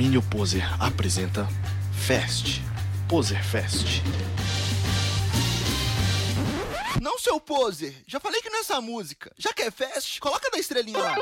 Domínio Poser apresenta Fest. Poser Fest. Não, seu poser! Já falei que nessa música. Já quer fest? Coloca da estrelinha lá.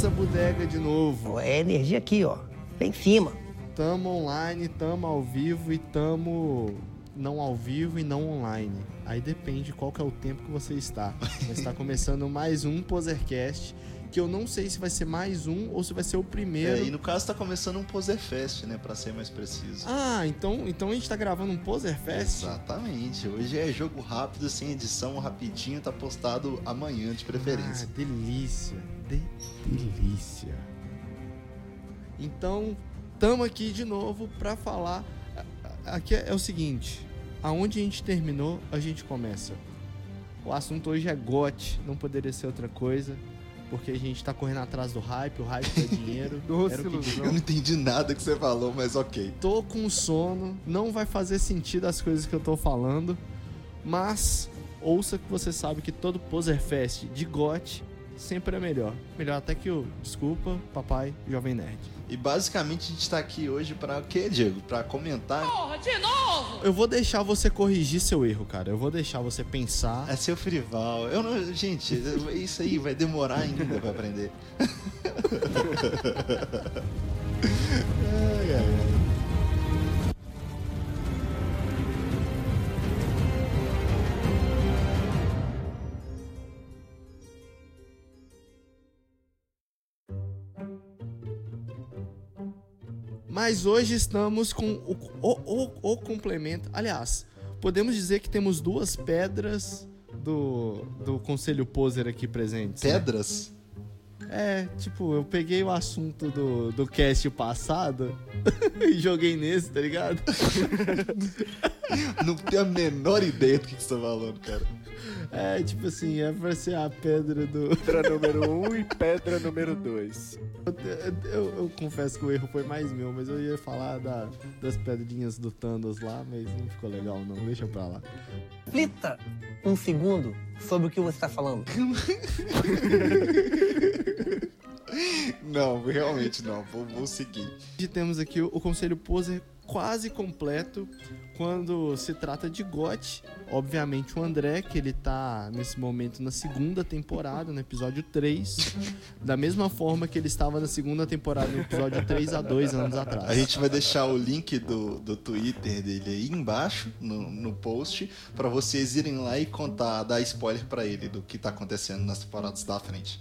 Essa bodega de novo. É energia aqui, ó. Lá em cima. Tamo online, tamo ao vivo e tamo não ao vivo e não online. Aí depende qual que é o tempo que você está. Mas está começando mais um Posercast, que eu não sei se vai ser mais um ou se vai ser o primeiro. É, e no caso tá começando um Poserfest, né? Pra ser mais preciso. Ah, então, então a gente tá gravando um Poserfest? Exatamente. Hoje é jogo rápido, sem edição, rapidinho, tá postado amanhã de preferência. Ah, delícia. De delícia. Então, tamo aqui de novo pra falar. Aqui é o seguinte: aonde a gente terminou, a gente começa. O assunto hoje é GOT, não poderia ser outra coisa. Porque a gente tá correndo atrás do hype, o hype dá dinheiro. Doce era o que. Eu não entendi nada que você falou, mas ok. tô com sono, não vai fazer sentido as coisas que eu tô falando, mas ouça que você sabe que todo Poserfest de GOT sempre é melhor. Melhor até que o Desculpa, Papai Jovem Nerd. E basicamente a gente tá aqui hoje pra o quê, Diego? Pra comentar. Eu vou deixar você corrigir seu erro, cara. Eu vou deixar você pensar. É seu Frival. Eu não. Gente, isso aí vai demorar ainda pra aprender. Mas hoje estamos com o, o, o, o complemento. Aliás, podemos dizer que temos duas pedras do, do Conselho Poser aqui presentes. né? Pedras? É, tipo, eu peguei o assunto do, do cast passado e joguei nesse, tá ligado? Não tenho a menor ideia do que que você tá falando, cara. É, tipo assim, é pra ser a pedra do. Pedra número 1 um e pedra número 2. Eu, eu confesso que o erro foi mais meu, mas eu ia falar da- das pedrinhas do Thanos lá, mas não ficou legal, não. Deixa pra lá. Reflita um segundo sobre o que você está falando. Não, realmente não. Vou, vou seguir. Hoje temos aqui o, o Conselho Poser quase completo quando se trata de GOT. Obviamente o André, que ele tá nesse momento na segunda temporada, no episódio 3. da mesma forma que ele estava na segunda temporada, no episódio 3 há dois anos atrás. A gente vai deixar o link do, do Twitter dele aí embaixo no, no post pra vocês irem lá e contar, dar spoiler pra ele do que tá acontecendo nas temporadas da frente.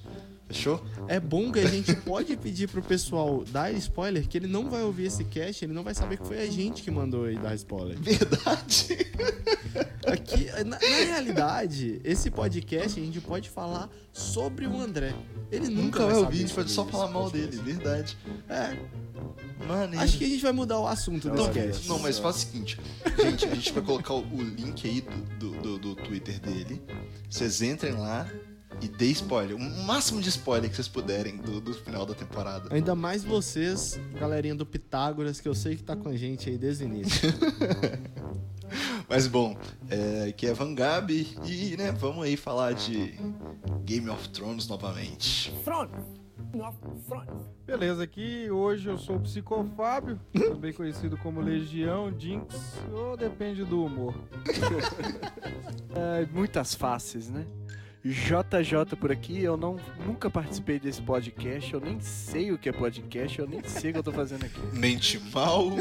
Fechou? É bom que a gente pode pedir pro pessoal dar spoiler, que ele não vai ouvir esse cast, ele não vai saber que foi a gente que mandou ele dar spoiler. Verdade. Aqui, na, na realidade, esse podcast a gente pode falar sobre o André. Ele nunca, Nunca vai ouvir, a gente pode só falar mal dele, verdade. É, Maneiro. acho que a gente vai mudar o assunto desse cast. não, mas faz o seguinte, gente, a gente vai colocar o, o link aí do, do, do- do Twitter dele. Vocês entrem lá e dê spoiler. O máximo de spoiler que vocês puderem do, do final da temporada. Ainda mais vocês, galerinha do Pitágoras, que eu sei que tá com a gente aí desde o início. Mas bom, é, aqui é Van Gabi e né, vamos aí falar de Game of Thrones novamente. Front. Front. Beleza, aqui hoje eu sou o Psicofábio, também conhecido como Legião, Jinx, ou depende do humor. É, muitas faces, né? JJ por aqui, eu não, nunca participei desse podcast, eu nem sei o que é podcast, eu nem sei o que eu tô fazendo aqui. Mente mal.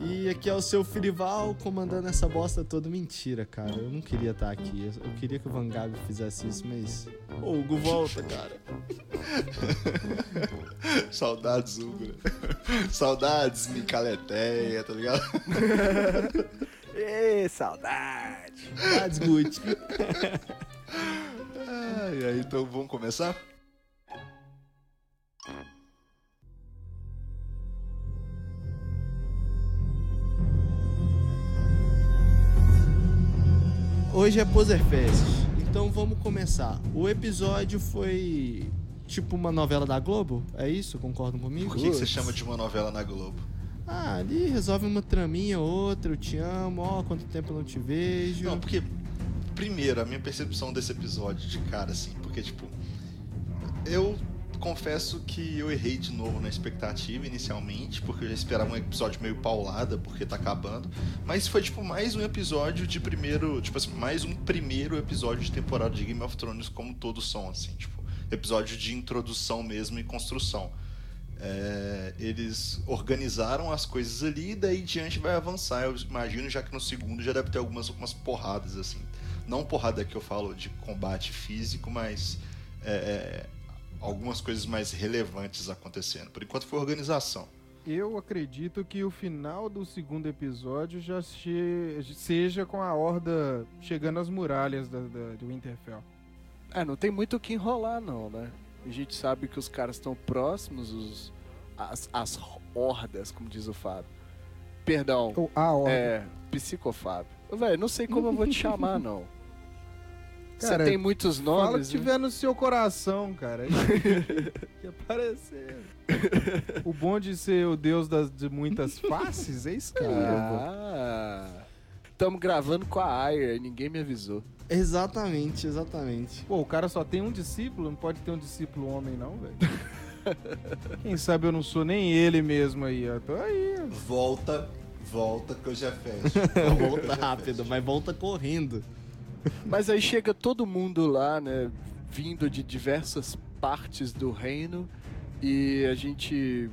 E aqui é o seu Filival comandando essa bosta toda. Mentira, cara. Eu não queria estar aqui. Eu queria que o Van Gabi fizesse isso, mas. Ô, Hugo, volta, cara. Saudades, Hugo. né? Saudades, Micaleteia, tá ligado? Ê, saudade! That's good. Ai, ai, então vamos começar? Hoje é Poserfest, então vamos começar. O episódio foi tipo uma novela da Globo? É isso? Concordam comigo? Por que, que você chama de uma novela na Globo? Ah, ali resolve uma traminha, outra, eu te amo, ó, quanto tempo eu não te vejo. Não, porque, primeiro, a minha percepção desse episódio de cara, assim, porque, tipo, eu confesso que eu errei de novo na expectativa inicialmente, porque eu já esperava um episódio meio paulada, porque tá acabando. Mas foi, tipo, mais um episódio de primeiro. Tipo assim, mais um primeiro episódio de temporada de Game of Thrones, como todos são, assim, tipo, episódio de introdução mesmo e construção. É, eles organizaram as coisas ali e daí diante vai avançar. Eu imagino já que no segundo já deve ter algumas, algumas porradas assim. Não porrada que eu falo de combate físico, mas é, é, algumas coisas mais relevantes acontecendo. Por enquanto foi organização. Eu acredito que o final do segundo episódio já che- seja com a horda chegando às muralhas da, da, do Winterfell. É, não tem muito o que enrolar, não, né? A gente sabe que os caras estão próximos, os, as, as hordas, como diz o Fábio. Perdão, a horda. é, psicofábio. Velho, não sei como eu vou te chamar, não. Você tem muitos Fala nomes, que né? tiver no seu coração, cara. que aparecer. O bom de ser o deus das, de muitas faces é isso aí. Ah, estamos gravando com a Aya e ninguém me avisou. Exatamente, exatamente. Pô, o cara só tem um discípulo, não pode ter um discípulo homem, não, velho. Quem sabe eu não sou nem ele mesmo aí, ó. Tô aí. ó. Volta, volta que eu já fecho. volta rápido, mas volta correndo. Mas aí chega todo mundo lá, né? Vindo de diversas partes do reino e a gente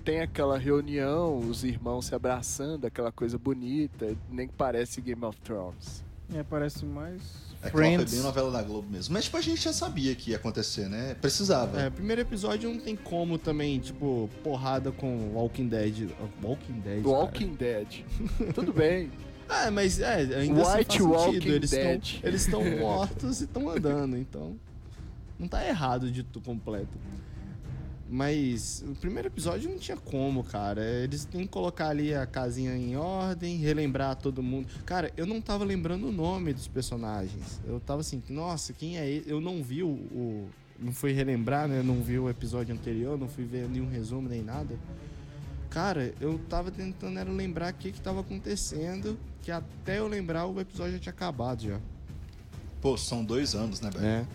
tem aquela reunião, os irmãos se abraçando, aquela coisa bonita, nem parece Game of Thrones. É, parece mais. É que foi bem novela da Globo mesmo. Mas tipo, a gente já sabia que ia acontecer, né? Precisava. É, primeiro episódio não tem como também, tipo, porrada com Walking Dead. Walking Dead. cara. Walking Dead. Tudo bem. Ah, mas é, ainda assim White faz Walking sentido. Eles estão eles estão mortos e estão andando, então não tá errado de tudo completo. Mas o primeiro episódio não tinha como, cara. Eles têm que colocar ali a casinha em ordem, relembrar todo mundo. Cara, eu não tava lembrando o nome dos personagens. Eu tava assim, nossa, quem é ele? Eu não vi o. o- não fui relembrar, né? Eu não vi o episódio anterior, não fui ver nenhum resumo nem nada. Cara, eu tava tentando era lembrar o que que tava acontecendo, que até eu lembrar o episódio já tinha acabado já. Pô, são dois anos, né, velho? É.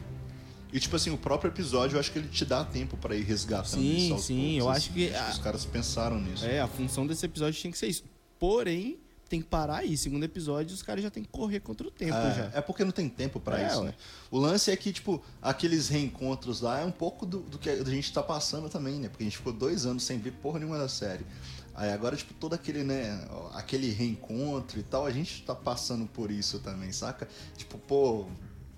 E tipo assim, o próprio episódio eu acho que ele te dá tempo pra ir resgatando Sim, isso sim, poucos, eu assim. acho que a- os caras pensaram nisso. É, a função desse episódio tinha que ser isso. Porém, tem que parar aí. Segundo episódio, os caras já tem que correr contra o tempo já. É, é porque não tem tempo pra É, isso, né? O lance é que, tipo, aqueles reencontros lá é um pouco do, do que a gente tá passando também, né? Porque a gente ficou dois anos sem ver porra nenhuma da série. Aí agora, tipo, todo aquele, né, aquele reencontro e tal, a gente tá passando por isso também, saca? Tipo, pô,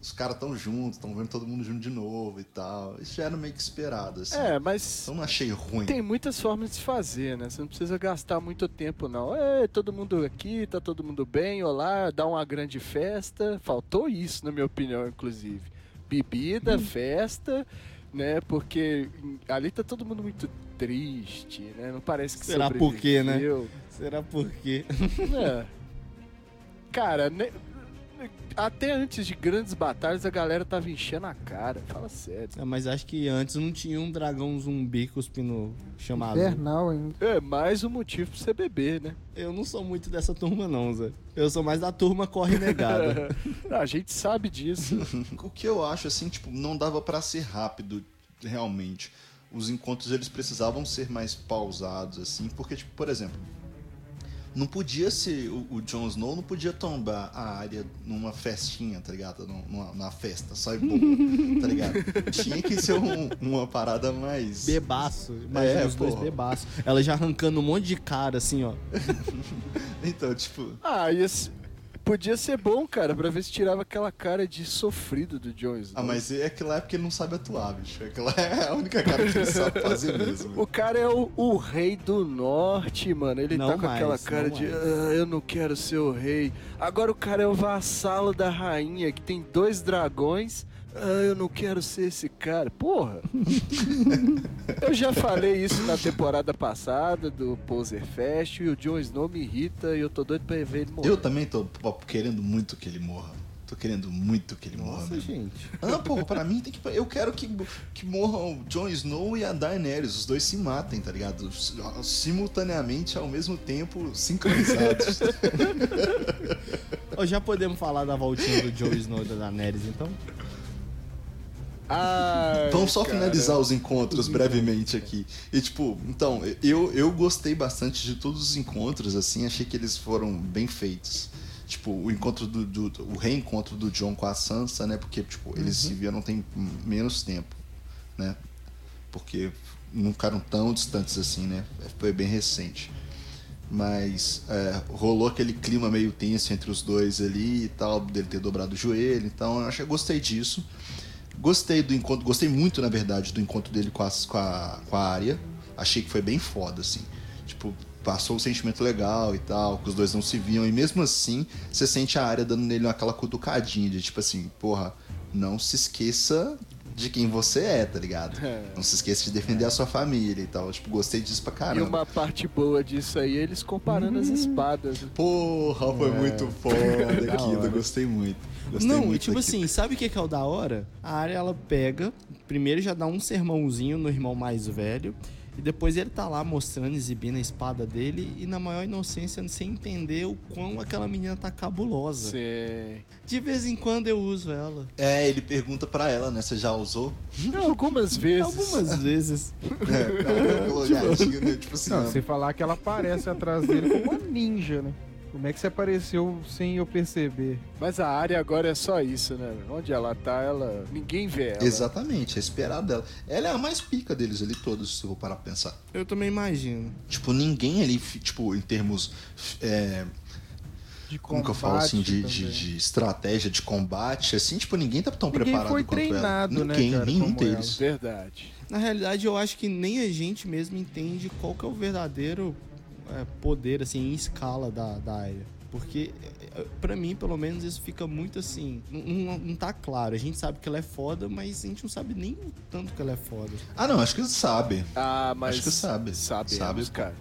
os caras tão juntos, tão vendo todo mundo junto de novo e tal. Isso já era meio que esperado, assim. É, mas Então não achei ruim. tem muitas formas de se fazer, né? Você não precisa gastar muito tempo, não. É, todo mundo aqui, tá todo mundo bem, olá, dá uma grande festa. Faltou isso, na minha opinião, inclusive. Bebida, festa, né? Porque hum, ali tá todo mundo muito triste, né? Não parece que Será por quê, né? Será por quê? É. Cara, ne- até antes de grandes batalhas a galera tava enchendo a cara. Fala sério. É, mas acho que antes não tinha um dragão zumbi cuspindo chamado. Infernal, hein? É mais um motivo pra você beber, né? Eu não sou muito dessa turma, não, Zé. Eu sou mais da turma corre negada. a gente sabe disso. O que eu acho, assim, tipo, não dava pra ser rápido, realmente. Os encontros, eles precisavam ser mais pausados, assim, porque, tipo, por exemplo, não podia ser, o, o Jon Snow não podia tombar a área numa festinha, tá ligado? Num- Numa, numa festa, só e boa, tá ligado? Tinha que ser um- uma parada mais... bebaço. Imagina É, os dois porra. bebaços. Ela já arrancando um monte de cara, assim, ó. Então, tipo, ah, ia se- podia ser bom, cara, pra ver se tirava aquela cara de sofrido do Jon Snow. ah, mas é aquela época ele não sabe atuar, bicho. Aquela é a única cara que ele sabe fazer mesmo. O cara é o, o rei do norte, mano. Ele Não tá com mais, aquela cara de. "Ah, eu não quero ser o rei. Agora o cara é o vassalo da rainha, que tem dois dragões. Ah, eu não quero ser esse cara. Porra! eu já falei isso na temporada passada do Poser Fest e o Jon Snow me irrita e eu tô doido pra ver ele morrer. Eu também tô pô, querendo muito que ele morra. Tô querendo muito que ele morra. Nossa, gente. Ah, porra, pra mim tem que. Eu quero que, que morram o Jon Snow e a Daenerys. Os dois se matem, tá ligado? Simultaneamente, ao mesmo tempo, sincronizados. Já podemos falar da voltinha do Joe Snow e da Daenerys, então? Ai, Vamos só cara. finalizar os encontros brevemente aqui. E tipo, então, eu, eu gostei bastante de todos os encontros, assim, achei que eles foram bem feitos. Tipo, o encontro do, do- o reencontro do John com a Sansa, né? Porque, tipo, eles se viram tem menos tempo, né? Porque não ficaram tão distantes assim, né? Foi bem recente. Mas é, rolou aquele clima meio tenso entre os dois ali e tal, dele ter dobrado o joelho. Então, eu achei, gostei disso. Gostei do encontro, gostei muito, na verdade, do encontro dele com a, com a, com a Arya. Achei que foi bem foda, assim. Tipo, passou um sentimento legal e tal, que os dois não se viam. E mesmo assim, você sente a Arya dando nele aquela cutucadinha de tipo assim, porra, não se esqueça de quem você é, tá ligado? É. Não se esqueça de defender a sua família e tal. Tipo, gostei disso pra E caramba. uma parte boa disso aí, eles comparando as espadas. Porra, foi muito foda Da aquilo, gostei muito. Gostei não, muito e tipo daquilo. assim, sabe o que que é o da hora? A área ela pega, primeiro já dá um sermãozinho no irmão mais velho, e depois ele tá lá mostrando, exibindo a espada dele, e na maior inocência, sem entender o quão aquela menina tá cabulosa. Sim. De vez em quando eu uso ela. É, ele pergunta pra ela, né? Você já usou? Algumas vezes. Algumas vezes. É, ela falou, gatinho, né? Tipo assim, Não, ó, sem falar que ela aparece atrás dele como uma ninja, né? Como é que você apareceu sem eu perceber? Mas a área agora é só isso, né? Onde ela tá, ela. Ninguém vê ela. Exatamente, é esperado dela. Ela é a mais pica deles ali todos, se eu vou parar pra pensar. Eu também imagino. Tipo, ninguém ali, tipo, em termos. é, De como que eu falo assim? De, de, de estratégia, de combate, assim, tipo, ninguém tá tão Ninguém preparado foi quanto ela. treinado, né, Ninguém, cara, nenhum deles. Verdade. Na realidade, eu acho que nem a gente mesmo entende qual que é o verdadeiro é, poder, assim, em escala da, da área. Porque, é, pra mim, pelo menos, isso fica muito assim. Não, não, tá claro. A gente sabe que ela é foda, mas a gente não sabe nem o tanto que ela é foda. Ah, não, acho que sabe. Ah, mas. Acho que sabe. Sabe, pô. cara.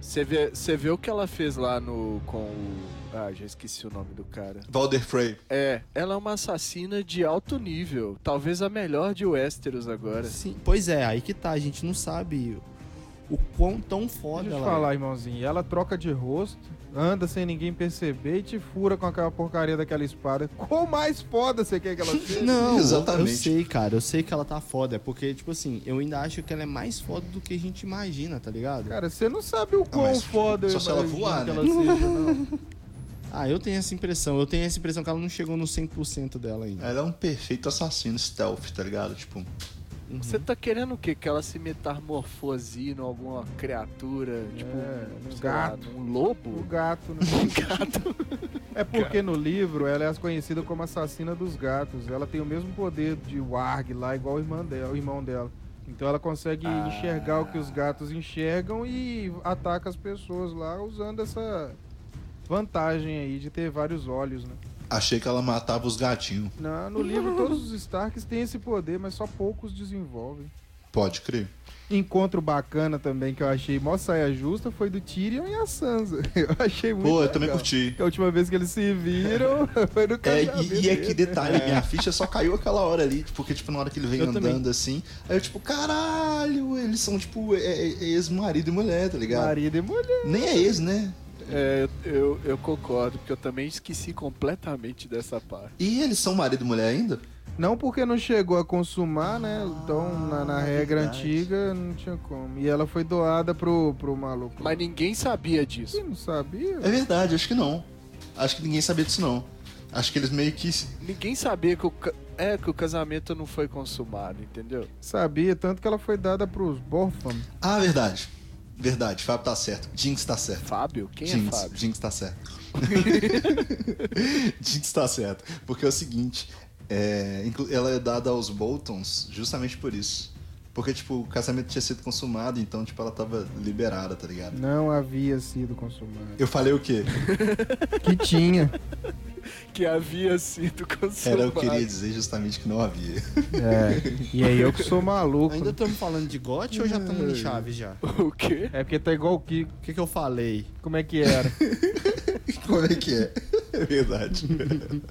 Você vê, você vê o que ela fez lá no. com o. Ah, já esqueci o nome do cara. Valder Frey. É, ela é uma assassina de alto nível. Talvez a melhor de Westeros agora. Sim, pois é, aí que tá. A gente não sabe o quão tão foda Deixa eu te ela falar, irmãozinho. Ela troca de rosto, anda sem ninguém perceber e te fura com aquela porcaria daquela espada. Qual mais foda você quer que ela é. seja? Não, Exatamente. eu sei, cara. Eu sei que ela tá foda. É porque, tipo assim, eu ainda acho que ela é mais foda do que a gente imagina, tá ligado? Cara, você não sabe o quão mas foda eu só se ela voar, que né? ela seja, não. Ah, eu tenho essa impressão. Eu tenho essa impressão que ela não chegou no 100% dela ainda. Ela é um perfeito assassino stealth, tá ligado? Tipo, Uhum. Você tá querendo o quê? Que ela se metamorfose em alguma criatura? Tipo, É, um, um sei lá, gato. um O lobo? gato, né? Um gato. É porque no livro ela é conhecida como assassina dos gatos. Ela tem o mesmo poder de Warg lá, igual o irmão dela. O irmão dela. Então ela consegue Ah. enxergar o que os gatos enxergam e ataca as pessoas lá usando essa vantagem aí de ter vários olhos, né? Achei que ela matava os gatinhos. Na- no livro todos os Starks têm esse poder, mas só poucos desenvolvem. Pode crer. Encontro bacana também que eu achei mó saia justa foi do Tyrion e a Sansa. Eu achei muito Pô, eu legal. também curti. A última vez que eles se viram foi no É, e, e aqui, dele. detalhe, minha ficha só caiu aquela hora ali, porque, tipo, na hora que ele vem Eu andando também. assim, aí eu, tipo, caralho, eles são, tipo, é- é- é ex-marido e mulher, tá ligado? Marido e mulher. Nem é ex, né? É, eu, eu concordo, porque eu também esqueci completamente dessa parte. E eles são marido e mulher ainda? Não porque não chegou a consumar, né? Então, na, na regra verdade. antiga, não tinha como. E ela foi doada pro, pro maluco. Mas ninguém sabia disso. Quem não sabia? É verdade, acho que não. Acho que ninguém sabia disso, não. Acho que eles meio que. Ninguém sabia que o, é, que o casamento não foi consumado, entendeu? Sabia, tanto que ela foi dada pros Borfam. Ah, verdade. Verdade, Fábio tá certo. Jinx tá certo. Fábio? Quem Jinx, é Fábio? Jinx tá certo. Jinx tá certo. Porque é o seguinte, é, ela é dada aos Boltons justamente por isso. Porque, tipo, o casamento tinha sido consumado, então, tipo, ela tava liberada, tá ligado? Não havia sido consumado. Eu falei o quê? Que tinha. Que havia sido consumado. Era eu queria dizer justamente que não havia. É. E aí eu que sou maluco. Ainda estamos falando de GOT ou já estamos em Chaves já? O quê? É porque tá igual o Kiko. O que, que eu falei? Como é que era? Como é que é? É verdade.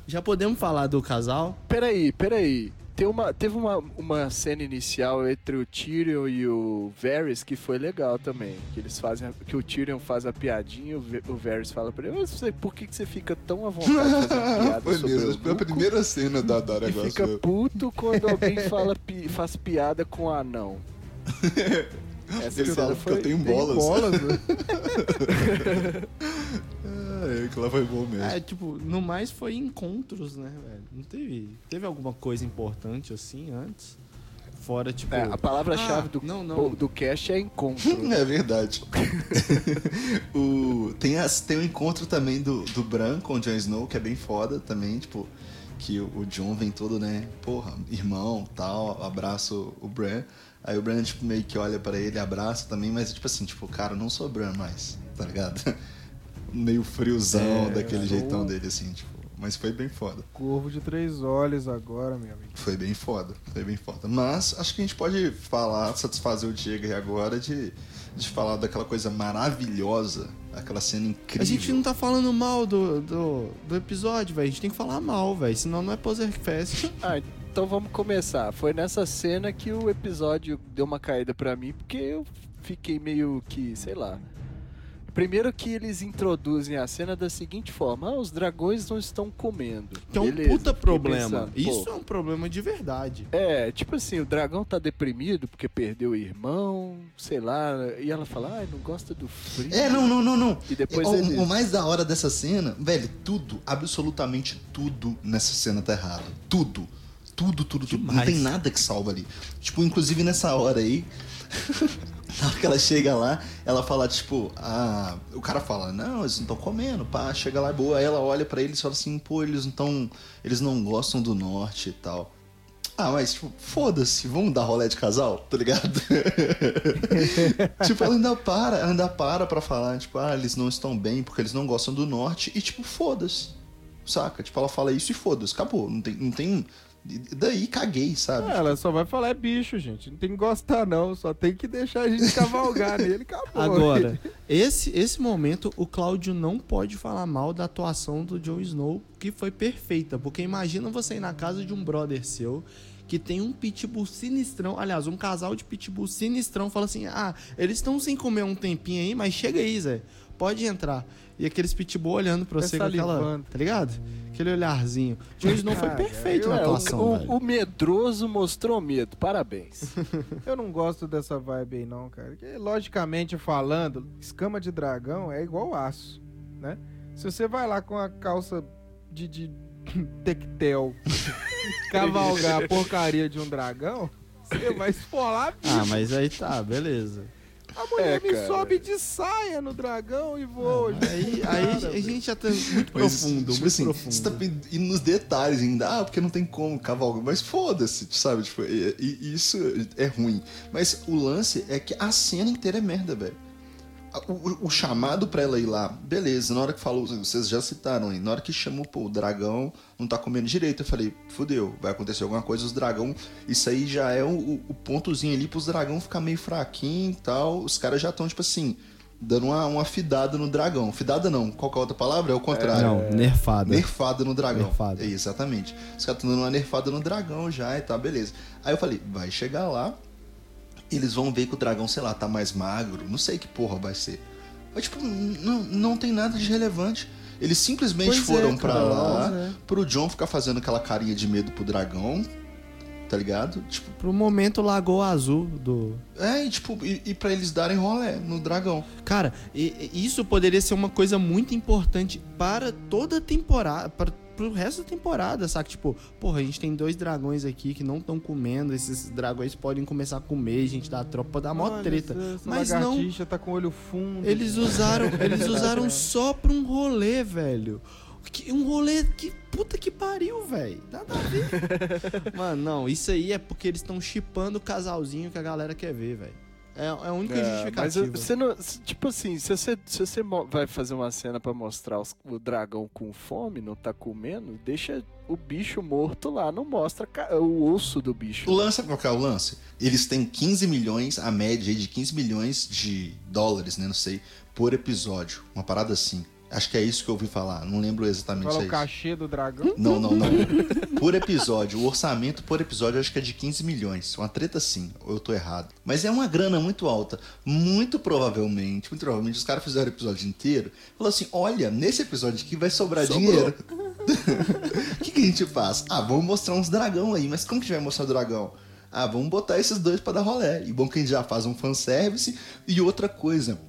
Já podemos falar do casal? Peraí, peraí. Tem uma, teve uma, uma cena inicial entre o Tyrion e o Varys que foi legal também. Que eles fazem. Que o Tyrion faz a piadinha e o o Varys fala pra ele, "Mas você- por que, que você fica tão à vontade de fazer piada Foi mesmo. Foi a primeira cena da, da E negócio. fica puto quando alguém fala, pi- faz piada com o anão. Essa Ele cena fala que eu tenho bolas. bolas, né? É, que lá foi bom mesmo. É, tipo, no mais foi encontros, né, velho? Não teve. Teve alguma coisa importante assim antes? Fora, tipo. É, a palavra-chave Ah, do, não, não. do cast é encontro. É verdade. o, tem, as, tem o encontro também do, do Bran com o Jon Snow, que é bem foda também, tipo, que o, Jon vem todo, né, porra, irmão, tal, abraça o, Bran. Aí o Bran, tipo, meio que olha pra ele, abraça também, mas tipo assim, tipo, cara, não sou Bran mais, tá ligado? meio friozão, É, daquele jeitão dele, assim, tipo, mas foi bem foda. Corvo de três olhos agora, meu amigo. Foi bem foda, foi bem foda. Mas acho que a gente pode falar, satisfazer o Diego aí agora de, de falar daquela coisa maravilhosa, aquela cena incrível. A gente não tá falando mal do, do, do episódio, velho. A gente tem que falar mal, velho. Senão não é Poser Fest. Ah, então vamos começar. Foi nessa cena que o episódio deu uma caída pra mim, porque eu fiquei meio que, sei lá. Primeiro que eles introduzem a cena da seguinte forma: ah, os dragões não estão comendo. Que é um Beleza, puta problema. pensando, Isso é um problema de verdade. É, tipo assim, o dragão tá deprimido porque perdeu o irmão, sei lá, e ela fala, ai, não gosta do frio. É, não, não, não, não. E depois o, ele... o mais da hora dessa cena, velho, tudo, absolutamente tudo nessa cena tá errado. Tudo. Tudo, tudo, tudo. Não Demais. tem nada que salva ali. Tipo, inclusive nessa hora aí. Na hora que ela chega lá, ela fala, tipo, ah, o cara fala, não, eles não estão comendo, pá, chega lá, é boa. Aí ela olha pra eles e fala assim, pô, eles não estão. Eles não gostam do norte e tal. Ah, mas, tipo, foda-se, vamos dar rolé de casal, tá ligado? tipo, ela ainda para, ela ainda para pra falar, tipo, ah, eles não estão bem porque eles não gostam do norte e, tipo, foda-se. Saca? Tipo, ela fala isso e foda-se, acabou. Não tem. Não tem... e Daí caguei, sabe? É, ela só vai falar é bicho, gente. Não tem que gostar, não. Só tem que deixar a gente cavalgar nele. Acabou. Agora, esse, esse momento, o Cláudio não pode falar mal da atuação do Jon Snow, que foi perfeita. Porque imagina você ir na casa de um brother seu que tem um pitbull sinistrão. Aliás, um casal de pitbull sinistrão fala assim: ah, eles estão sem comer um tempinho aí, mas chega aí, Zé. Pode entrar. E aqueles pitbull olhando pra você com aquela. Tá ligado? Aquele olharzinho. Jon Snow foi Ah, perfeito eu- na É, o, atuação, o- velho. o medroso mostrou medo, parabéns. Eu não gosto dessa vibe aí, não, cara. Porque, logicamente falando, escama de dragão é igual aço, né? Se você vai lá com a calça de, de tectel cavalgar a porcaria de um dragão, você vai esfolar bicho. Ah, mas aí tá, beleza. A mulher É, me cara. sobe de saia no dragão e voa. Aí, aí a gente já tá muito Mas, profundo, tipo muito assim, profundo. Você tá indo nos detalhes ainda. Ah, porque não tem como cavalgar. Mas foda-se, sabe? Tipo, e, e isso é ruim. Mas o lance é que a cena inteira é merda, velho. O, o- chamado pra ela ir lá, beleza. Na hora que falou, vocês já citaram aí. Na hora que chamou, pô, o dragão não tá comendo direito. Eu falei, fudeu, vai acontecer alguma coisa. Os dragão, isso aí já é o, o- pontozinho ali pros dragão ficar meio fraquinho e tal. Os caras já estão, tipo assim, dando uma, uma fidada no dragão. Fidada não, qual que é a outra palavra? É o contrário. Não, nerfada. Nerfada no dragão. Nerfada. É, exatamente. Os caras estão dando uma nerfada no dragão já e tá, beleza. Aí eu falei, vai chegar lá, eles vão ver que o dragão, sei lá, tá mais magro, não sei que porra vai ser. Mas, tipo, não, não tem nada de relevante. Eles simplesmente Pois é, foram pra cara, lá é. pro John ficar fazendo aquela carinha de medo pro dragão, tá ligado? Tipo, Pro momento Lagoa Azul do. é, e tipo, e, e pra eles darem rolé no dragão. Cara, e- e isso poderia ser uma coisa muito importante para toda a temporada. Para pro resto da temporada, saca? Tipo, porra, a gente tem dois dragões aqui que não estão comendo. Esses dragões podem começar a comer, a gente dá tropa dar mó Olha, treta. essa- Mas não. tá com o olho fundo. Eles usaram, eles usaram só pra um rolê, velho. Que- Um rolê que. Puta que pariu, velho. Nada a ver. Mano, não, isso aí é porque eles estão chipando o casalzinho que a galera quer ver, velho. É, é a única É, mas justificativa. você não. se- Tipo assim, se você, se você vai fazer uma cena pra mostrar os- o dragão com fome, não tá comendo, deixa o bicho morto lá, não mostra o osso do bicho. O lance, qual que é o lance? Eles têm 15 milhões, a média aí de 15 milhões de dólares, né? Não sei, por episódio. Uma parada assim. Acho que é isso que eu ouvi falar. Não lembro exatamente Fala se é o isso. cachê do dragão. Não, não, não. Por episódio. O orçamento por episódio acho que é de 15 milhões. Uma treta sim, ou eu tô errado. Mas é uma grana muito alta. Muito provavelmente, muito provavelmente, os caras fizeram o episódio inteiro. Falou assim: olha, nesse episódio aqui vai sobrar dinheiro. O que, que a gente faz? Ah, vamos mostrar uns dragão aí. Mas como que a gente vai mostrar o dragão? Ah, vamos botar esses dois pra dar rolé. E bom que a gente já faz um fanservice. E outra coisa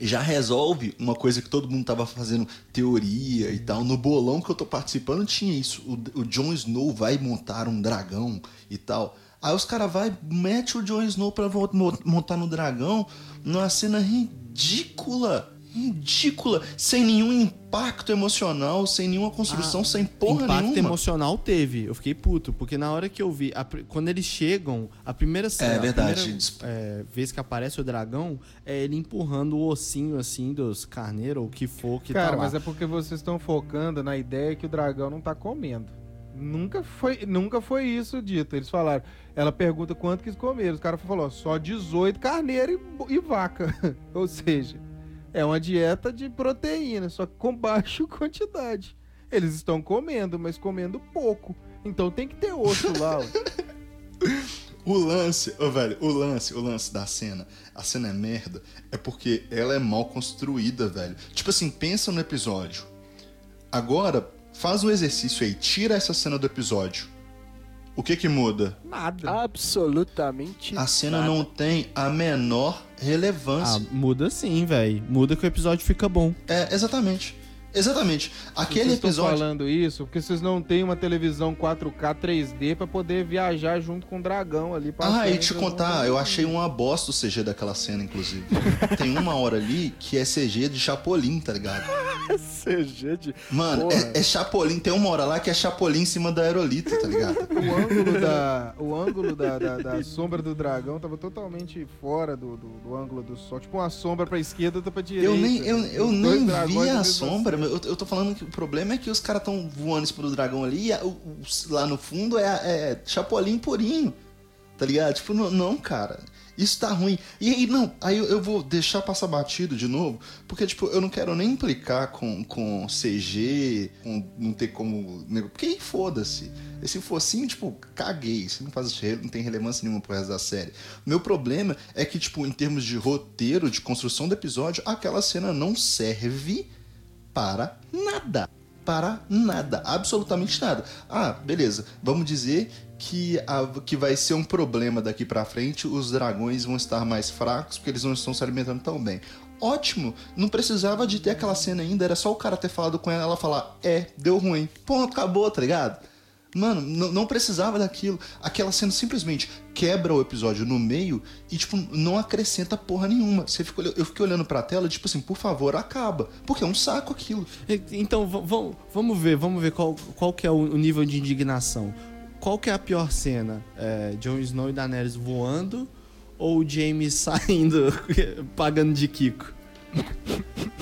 já resolve uma coisa que todo mundo tava fazendo teoria e tal. No bolão que eu tô participando tinha isso. O, o Jon Snow vai montar um dragão e tal. Aí os caras vai mete o Jon Snow mo- montar no dragão numa cena ridícula. Ridícula, sem nenhum impacto emocional, sem nenhuma construção, sem porra Impacto nenhuma. emocional teve. Eu fiquei puto, porque na hora que eu vi, a quando eles chegam, a primeira cena, É verdade. a primeira é, vez que aparece o dragão, é ele empurrando o ossinho assim dos carneiros, ou o que for que Cara, tá lá. mas é porque vocês estão focando na ideia que o dragão não tá comendo. Nunca foi, nunca foi isso dito. Eles falaram. Ela pergunta quanto quis comer. Os caras falaram, só 18 carneiro e, e vaca. Ou seja, é uma dieta de proteína, só que com baixa quantidade. Eles estão comendo, mas comendo pouco. Então tem que ter osso lá. O lance, ô velho, o lance, o lance da cena, a cena é merda, é porque ela é mal construída, velho. Tipo assim, pensa no episódio. Agora, faz um exercício aí, tira essa cena do episódio. O que que muda? Nada. Absolutamente. A cena nada. não tem a menor Ah, relevância. muda sim, velho. Muda que o episódio fica bom. É, exatamente. Exatamente. Aquele vocês episódio. falando isso porque vocês não têm uma televisão 4K 3D pra poder viajar junto com o dragão ali. Ah, e te contar, eu achei uma bosta o CG daquela cena, inclusive. Tem uma hora ali que é CG de Chapolin, tá ligado? CG de. Mano, é, é Chapolin. Tem uma hora lá que é Chapolin em cima da aerolito, tá ligado? O ângulo da, o ângulo da, da, da sombra do dragão tava totalmente fora do, do, do ângulo do sol. Tipo uma sombra pra esquerda e outra pra direita. Eu nem, eu, eu nem vi a sombra, mas eu, eu tô falando que o problema é que os caras tão voando cima do dragão ali e a- o- o- lá no fundo é, é Chapolin purinho, tá ligado? Tipo, não, não, cara. Isso tá ruim. E aí, não, aí eu, eu vou deixar passar batido de novo, porque, tipo, eu não quero nem implicar com, com CG, com não ter como. Porque aí foda-se. Esse focinho, tipo, caguei. Isso não, faz, não tem relevância nenhuma pro resto da série. Meu problema é que, tipo, em termos de roteiro, de construção do episódio, aquela cena não serve para nada. Para nada. Absolutamente nada. Ah, beleza. Vamos dizer que, a- que vai ser um problema daqui pra frente. Os dragões vão estar mais fracos porque eles não estão se alimentando tão bem. Ótimo. Não precisava de ter aquela cena ainda. Era só o cara ter falado com ela ela falar: É, deu ruim. Ponto, acabou, tá ligado? Mano, não, precisava daquilo. Aquela cena simplesmente quebra o episódio no meio e, tipo, não acrescenta porra nenhuma. Você fica, olha- eu fiquei olhando pra tela, tipo assim, por favor, acaba. Porque é um saco aquilo. Então, vamos ver, vamos ver qual, qual que é o o nível de indignação. Qual que é a pior cena? É, Jon Snow e Daenerys voando ou o James saindo pagando de Kiko?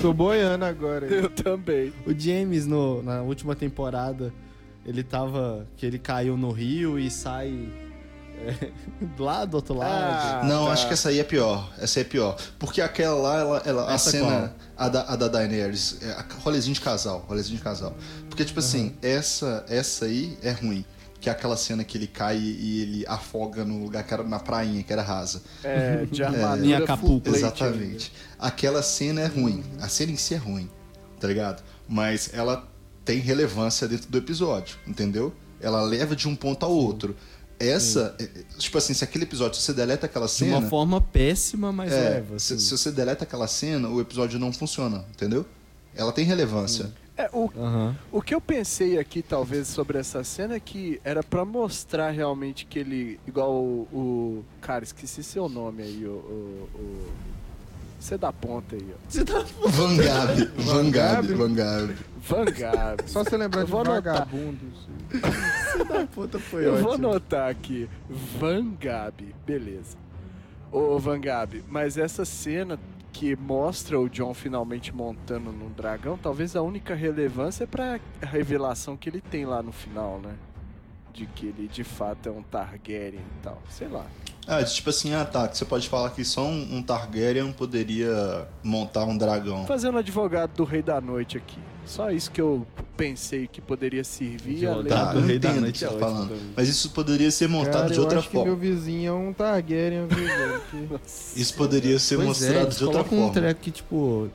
Tô boiando agora. Eu também. O James, no, na última temporada, ele tava. que ele caiu no rio e sai. é, lá do outro lado. Ah, não, tá. acho que essa aí é pior. Essa aí é pior. Porque aquela lá, ela, ela- a Essa cena. A da, a da Daenerys, é a rolezinho de casal. Rolezinho de casal. Porque, tipo assim, essa, essa aí é ruim. Que é aquela cena que ele cai e ele afoga no lugar que era na prainha, que era rasa. É, de armadura Em full Acapulco. plate Exatamente. Aquela cena é ruim. A cena em si é ruim, tá ligado? Mas ela tem relevância dentro do episódio, entendeu? Ela leva de um ponto ao outro. Essa, é, é, tipo assim, se aquele episódio, se você deleta aquela de cena. uma forma péssima, mas é, leva. se, assim. se você deleta aquela cena, o episódio não funciona, entendeu? Ela tem relevância. É, o, o que eu pensei aqui, talvez, sobre essa cena é que era pra mostrar realmente que ele. Igual o. o- cara, esqueci seu nome aí, o. o, o você dá ponta aí, ó. Você tá Van Gabi, Van Gabi, Gabi? Van Gabi. Vanguard. Só você lembrar Eu de vou anotar. vagabundos. puta foi Eu vou ótimo. anotar aqui. Van Gabi. Beleza. Ô, Van Gabi, mas essa cena que mostra o John finalmente montando no dragão, talvez a única relevância é pra revelação que ele tem lá no final, né? de que ele de fato é um Targaryen e tal. Sei lá. Ah, tipo assim, ah tá, você pode falar que só um, um Targaryen poderia montar um dragão. Fazendo advogado do Rei da Noite aqui. Só isso que eu pensei que poderia servir. além Tá, do eu Rei da Noite que você é tá ótimo falando. também. Mas isso poderia ser montado Cara, de eu outra acho que forma. meu vizinho é um Targaryen, viu, Isso poderia ser Pois é, mostrado eles de outra colocam um forma. treco que, tipo,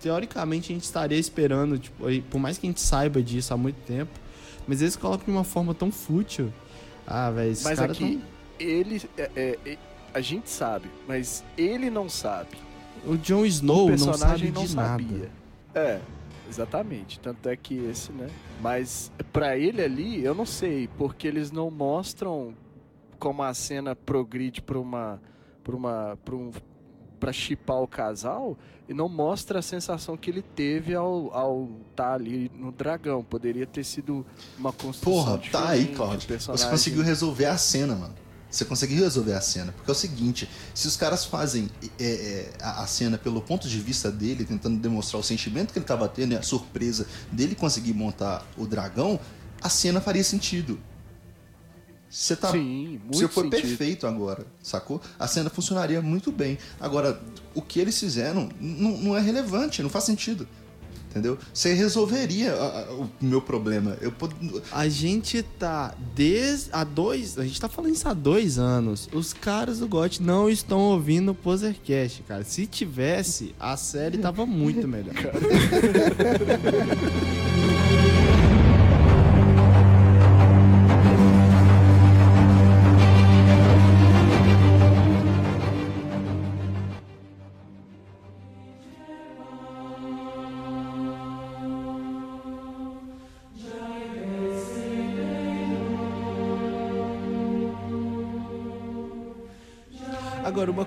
teoricamente a gente estaria esperando, tipo, por mais que a gente saiba disso há muito tempo, mas eles colocam de uma forma tão fútil. Ah, velho, esses caras aqui, tão... ele. é- é- é- a gente sabe, mas ele não sabe. O Jon o Snow não sabe personagem de não, sabia. nada. É, exatamente. Tanto é que esse, né? Mas pra ele ali, eu não sei, porque eles não mostram como a cena progride pra uma. pra uma. pra um. pra chipar o casal e não mostra a sensação que ele teve ao ao estar ali no dragão. Poderia ter sido uma construção Porra, tá aí, o personagem- Você conseguiu resolver a cena, mano. Você conseguiu resolver a cena. Porque é o seguinte: se os caras fazem é, é, a, a cena pelo ponto de vista dele, tentando demonstrar o sentimento que ele tava tendo e a surpresa dele conseguir montar o dragão, a cena faria sentido. Você tá. Sim, muito Você foi sentido. perfeito agora, sacou? A cena funcionaria muito bem. Agora, o que eles fizeram não, não é relevante, não faz sentido. Entendeu? Você resolveria a- a- o meu problema. Eu pod... A gente tá desde há dois. A gente tá falando isso há dois anos. Os caras do GOT não estão ouvindo o Posercast, cara. Se tivesse, a série tava muito melhor.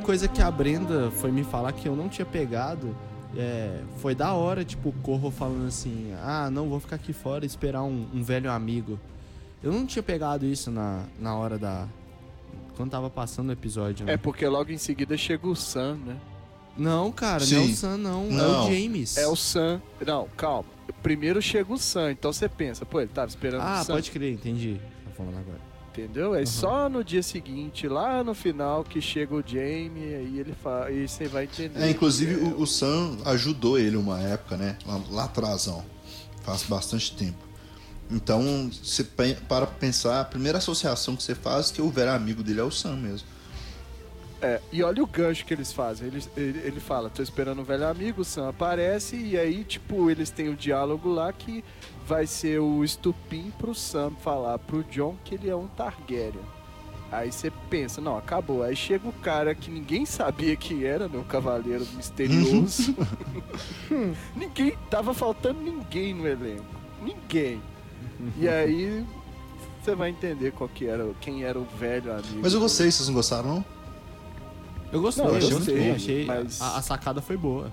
coisa que a Brenda foi me falar que eu não tinha pegado é, foi da hora, tipo, o Corro falando assim: ah, não, vou ficar aqui fora e esperar um, um velho amigo. Eu não tinha pegado isso na, na hora da. Quando tava passando o episódio, né? É porque logo em seguida chega o Sam, né? Não, cara, não é o Sim. Sam, não. É Não. o James. É o Sam. Não, calma. Primeiro chega o Sam, então você pensa, pô, ele tava esperando Ah, o Sam. pode crer, entendi. Tá falando agora. Entendeu? É Uhum. só no dia seguinte, lá no final, que chega o Jamie, aí ele fala. E você vai entender. É, inclusive o, o Sam ajudou ele uma época, né? Lá, lá atrás, ó. Faz bastante tempo. Então, você para pra pensar, a primeira associação que você faz é que o velho amigo dele é o Sam mesmo. É, e olha o gancho que eles fazem. Ele, ele, ele fala, tô esperando um velho amigo, o Sam aparece, e aí, tipo, eles têm o diálogo lá que vai ser o estupim pro Sam falar pro John que ele é um Targaryen. Aí você pensa, não, acabou. Aí chega o cara que ninguém sabia que era, né? O cavaleiro misterioso. ninguém, tava faltando ninguém no elenco. Ninguém. E aí você vai entender qual que era, quem era o velho amigo. Mas eu gostei, vocês não gostaram, não? Eu gostei, Não, eu eu gostei. gostei, achei. mas- A, a sacada foi boa.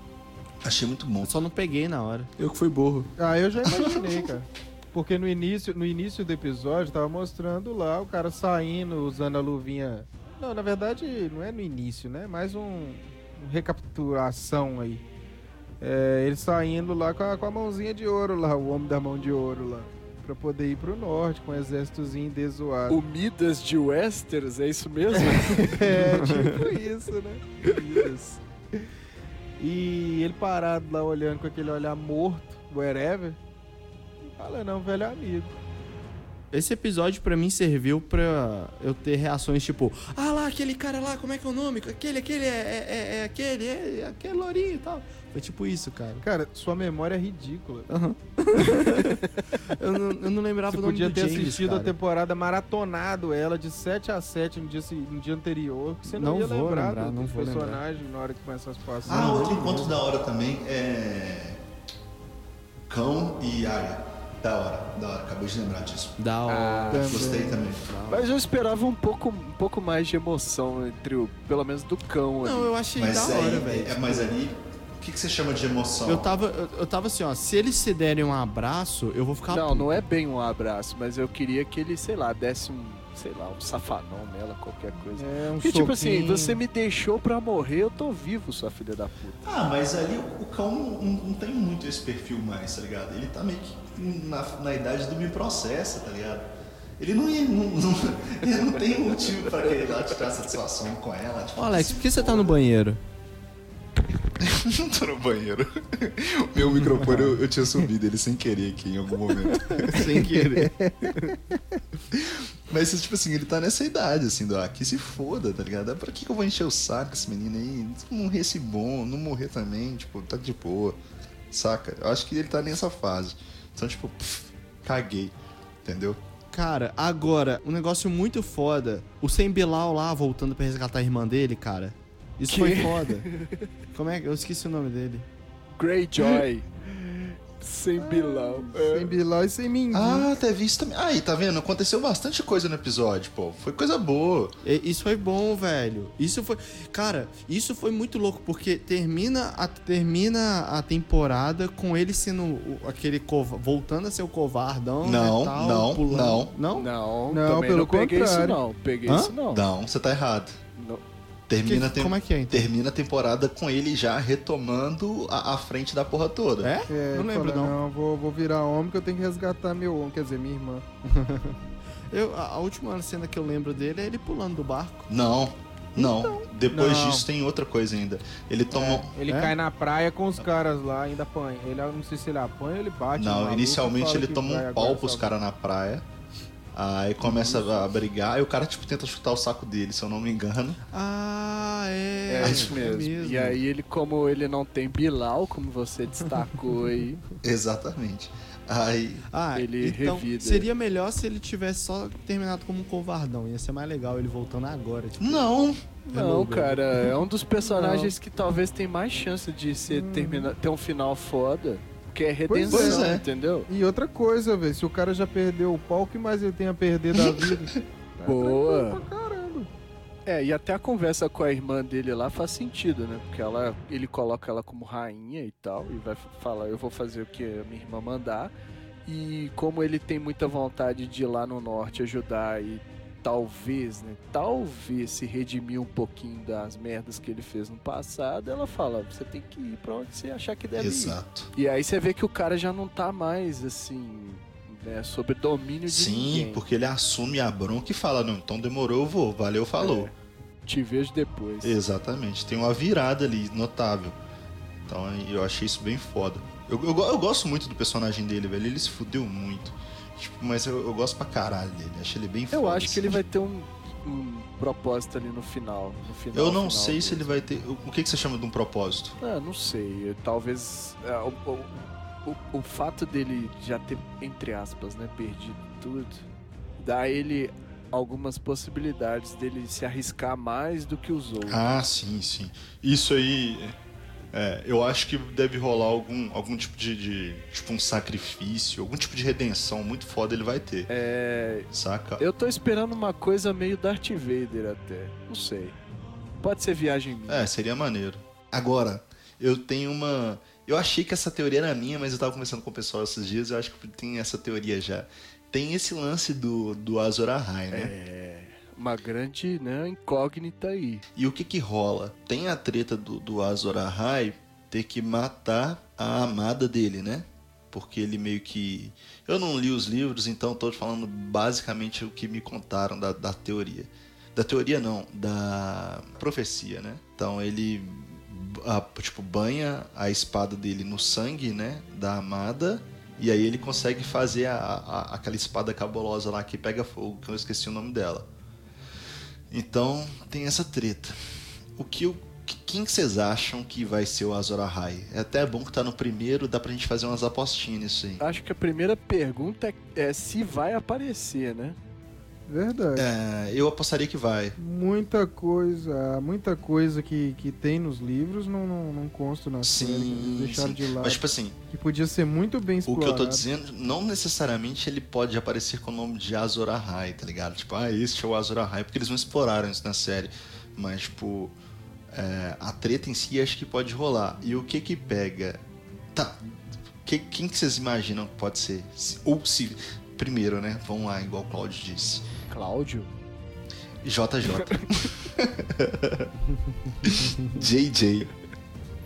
Achei muito bom. Eu só não peguei na hora. Eu que fui burro. Ah, eu já imaginei, cara. Porque no início, no início do episódio tava mostrando lá o cara saindo, usando a luvinha. Não, na verdade não é no início, né? Mais um, um recapitulação aí. É, ele saindo lá com a, com a mãozinha de ouro lá, o homem da mão de ouro lá. Pra poder ir pro norte com um exércitozinho desoado. O Midas de Westeros, é isso mesmo? É, tipo isso, né? Isso. E ele parado lá olhando com aquele olhar morto, wherever. Fala, não, velho amigo. Esse episódio pra mim serviu pra eu ter reações tipo, ah lá, aquele cara lá, como é que é o nome? Aquele, aquele, é, é, é- é aquele, é, é aquele lourinho e tal. Foi tipo isso, cara. Cara, sua memória é ridícula. Aham. eu, não, eu não lembrava Você o nome podia do ter James, assistido cara. a temporada maratonado ela de 7 a 7 no dia, no dia anterior. que Você não, Não ia vou lembrar, lembrar, do, não dos vou lembrar. personagens na hora que começa as passagens. Ah, outro encontro da hora também é. Cão e Arya. Da hora, da hora, acabei de lembrar disso. Da hora. também. Gostei também. Mas eu esperava um pouco, um pouco mais de emoção entre o, pelo menos do cão ali. Não, eu achei Mas, da aí, hora, velho. é, mas ali, o que, que você chama de emoção? Eu tava, eu, eu tava assim, ó, se eles se derem um abraço, eu vou ficar Não, puto. não é bem um abraço, mas eu queria que ele, sei lá, desse um, sei lá, um safanão nela, qualquer coisa. É um Porque, tipo assim, você me deixou pra morrer, eu tô vivo, sua filha da puta. Ah, mas ali o, o cão não, não tem muito esse perfil mais, tá ligado? Ele tá meio que na, na idade do me processa, tá ligado? Ele não ia. Não, não- ele não tem motivo pra querer lá tirar satisfação com ela. Tipo, Ô, Alex, por que você tá no banheiro? Não tô no banheiro. O meu microfone eu, eu tinha subido ele sem querer aqui em algum momento. Sem querer. Mas, tipo assim, ele tá nessa idade, assim, do ah, que se foda, tá ligado? Pra que, que eu vou encher o saco esse menino aí? Se não morrer esse bom, não morrer também, tipo, tá de boa. Saca? Eu acho que ele tá nessa fase. Então, tipo, pff, caguei. Entendeu? Cara, agora, um negócio muito foda. O Sem Bilal lá voltando pra resgatar a irmã dele, cara. Isso Que? foi foda. Como é que. Eu esqueci o nome dele. Greyjoy. Sem Bilal. É. Sem Bilal e sem Mindy. Ah, teve isso também. Aí, tá vendo? Aconteceu bastante coisa no episódio, pô. Foi coisa boa. E- Isso foi bom, velho. Isso foi. Cara, isso foi muito louco, porque termina a, termina a temporada com ele sendo aquele. cova- voltando a ser o covardão. Não, e tal, não, pulando. não. Não? Não, Não, também pelo não peguei contrário. isso não. Peguei Hã? isso não. Não, você tá errado. Termina, a Que- como é que é, então? termina a temporada com ele já retomando a, a frente da porra toda. É? É, não lembro, fala, não. Não, vou, vou virar homem que eu tenho que resgatar meu homem, quer dizer, minha irmã. Eu, a, a última cena que eu lembro dele é ele pulando do barco. Não, não. Depois Não. disso tem outra coisa ainda. Ele toma. Ele É? cai na praia com os caras lá, ainda apanha. Ele, eu não sei se ele apanha ou ele bate. Não, maluco, inicialmente ele toma um pau pros caras na praia. Aí começa a brigar e o cara, tipo, tenta chutar o saco dele, se eu não me engano. Ah, é. É é isso mesmo. E aí ele, como ele não tem Bilal, como você destacou aí, Exatamente. Aí. Ah, ele então revida. seria melhor se ele tivesse só terminado como um covardão. Ia ser mais legal ele voltando agora. Tipo, Não! Não, Remover. cara, é um dos personagens que talvez tem mais chance de ser termina, ter um final foda, que é redenção, Pois é. entendeu? E outra coisa, velho, se o cara já perdeu o pau, o que mais ele tem a perder da vida? Tá Boa. É, e até a conversa com a irmã dele lá faz sentido, né? Porque ela, ele coloca ela como rainha e tal, e vai falar, eu vou fazer o que a minha irmã mandar. E como ele tem muita vontade de ir lá no norte ajudar e talvez, né? Talvez se redimir um pouquinho das merdas que ele fez no passado, ela fala, você tem que ir pra onde você achar que deve ir. Exato. E aí você vê que o cara já não tá mais, assim, né, sob domínio de Sim, ninguém. porque ele assume a bronca e fala, não, então demorou, eu vou, valeu, falou. É. Te vejo depois. Exatamente, tem uma virada ali notável. Então eu achei isso bem foda. Eu, eu, eu gosto muito do personagem dele, velho. Ele se fudeu muito. Tipo, mas eu, eu gosto pra caralho dele. Achei ele bem foda. Eu acho que assim. ele vai ter um, um propósito ali no final. No final Eu não final sei se ele vai ter. O que, que você chama de um propósito? Ah, não sei. Talvez. é, o, o, o, fato dele já ter, entre aspas, né, perdido tudo, dá ele algumas possibilidades dele se arriscar mais do que os outros. Ah, sim, sim. Isso aí. É, eu acho que deve rolar algum, algum tipo de, de- Tipo, um sacrifício, algum tipo de redenção muito foda ele vai ter. É. Saca? Eu tô esperando uma coisa meio Darth Vader até. Não sei. Pode ser viagem minha. É, seria maneiro. Agora, eu tenho uma. Eu achei que essa teoria era minha, mas eu tava conversando com o pessoal esses dias, eu acho que tem essa teoria já. Tem esse lance do, do Azor Ahai, né? É. Uma grande né, incógnita aí. E o que que rola? Tem a treta do, do Azor Ahai ter que matar a amada dele, né? Porque ele meio que. Eu não li os livros, então tô falando basicamente o que me contaram da, da teoria. Da teoria não, da profecia, né? Então ele a- tipo banha a espada dele no sangue, né, da amada, e aí ele consegue fazer a, a- aquela espada cabulosa lá que pega fogo, que eu esqueci o nome dela. Então tem essa treta. O que quem que vocês acham que vai ser o Azor Ahai? É até bom que tá no primeiro, dá pra gente fazer umas apostinhas nisso aí. Acho que a primeira pergunta é, é se vai aparecer, né? Verdade. É, eu apostaria que vai. Muita coisa, muita coisa que, que tem nos livros não, não, não consta na série. Eles Sim, deixaram sim. de lado. Mas tipo assim, Que podia ser muito bem O explorado. que eu tô dizendo, não necessariamente ele pode aparecer com o nome de Azor Ahai, tá ligado? Tipo, ah, este é o Azor Ahai, porque eles não exploraram isso na série. Mas, tipo, é, a treta em si acho que pode rolar. E o que que pega? Tá, que- quem que vocês imaginam que pode ser? Se- ou se... Primeiro, né? Vamos lá, igual o Claudio disse. Cláudio? JJ. JJ.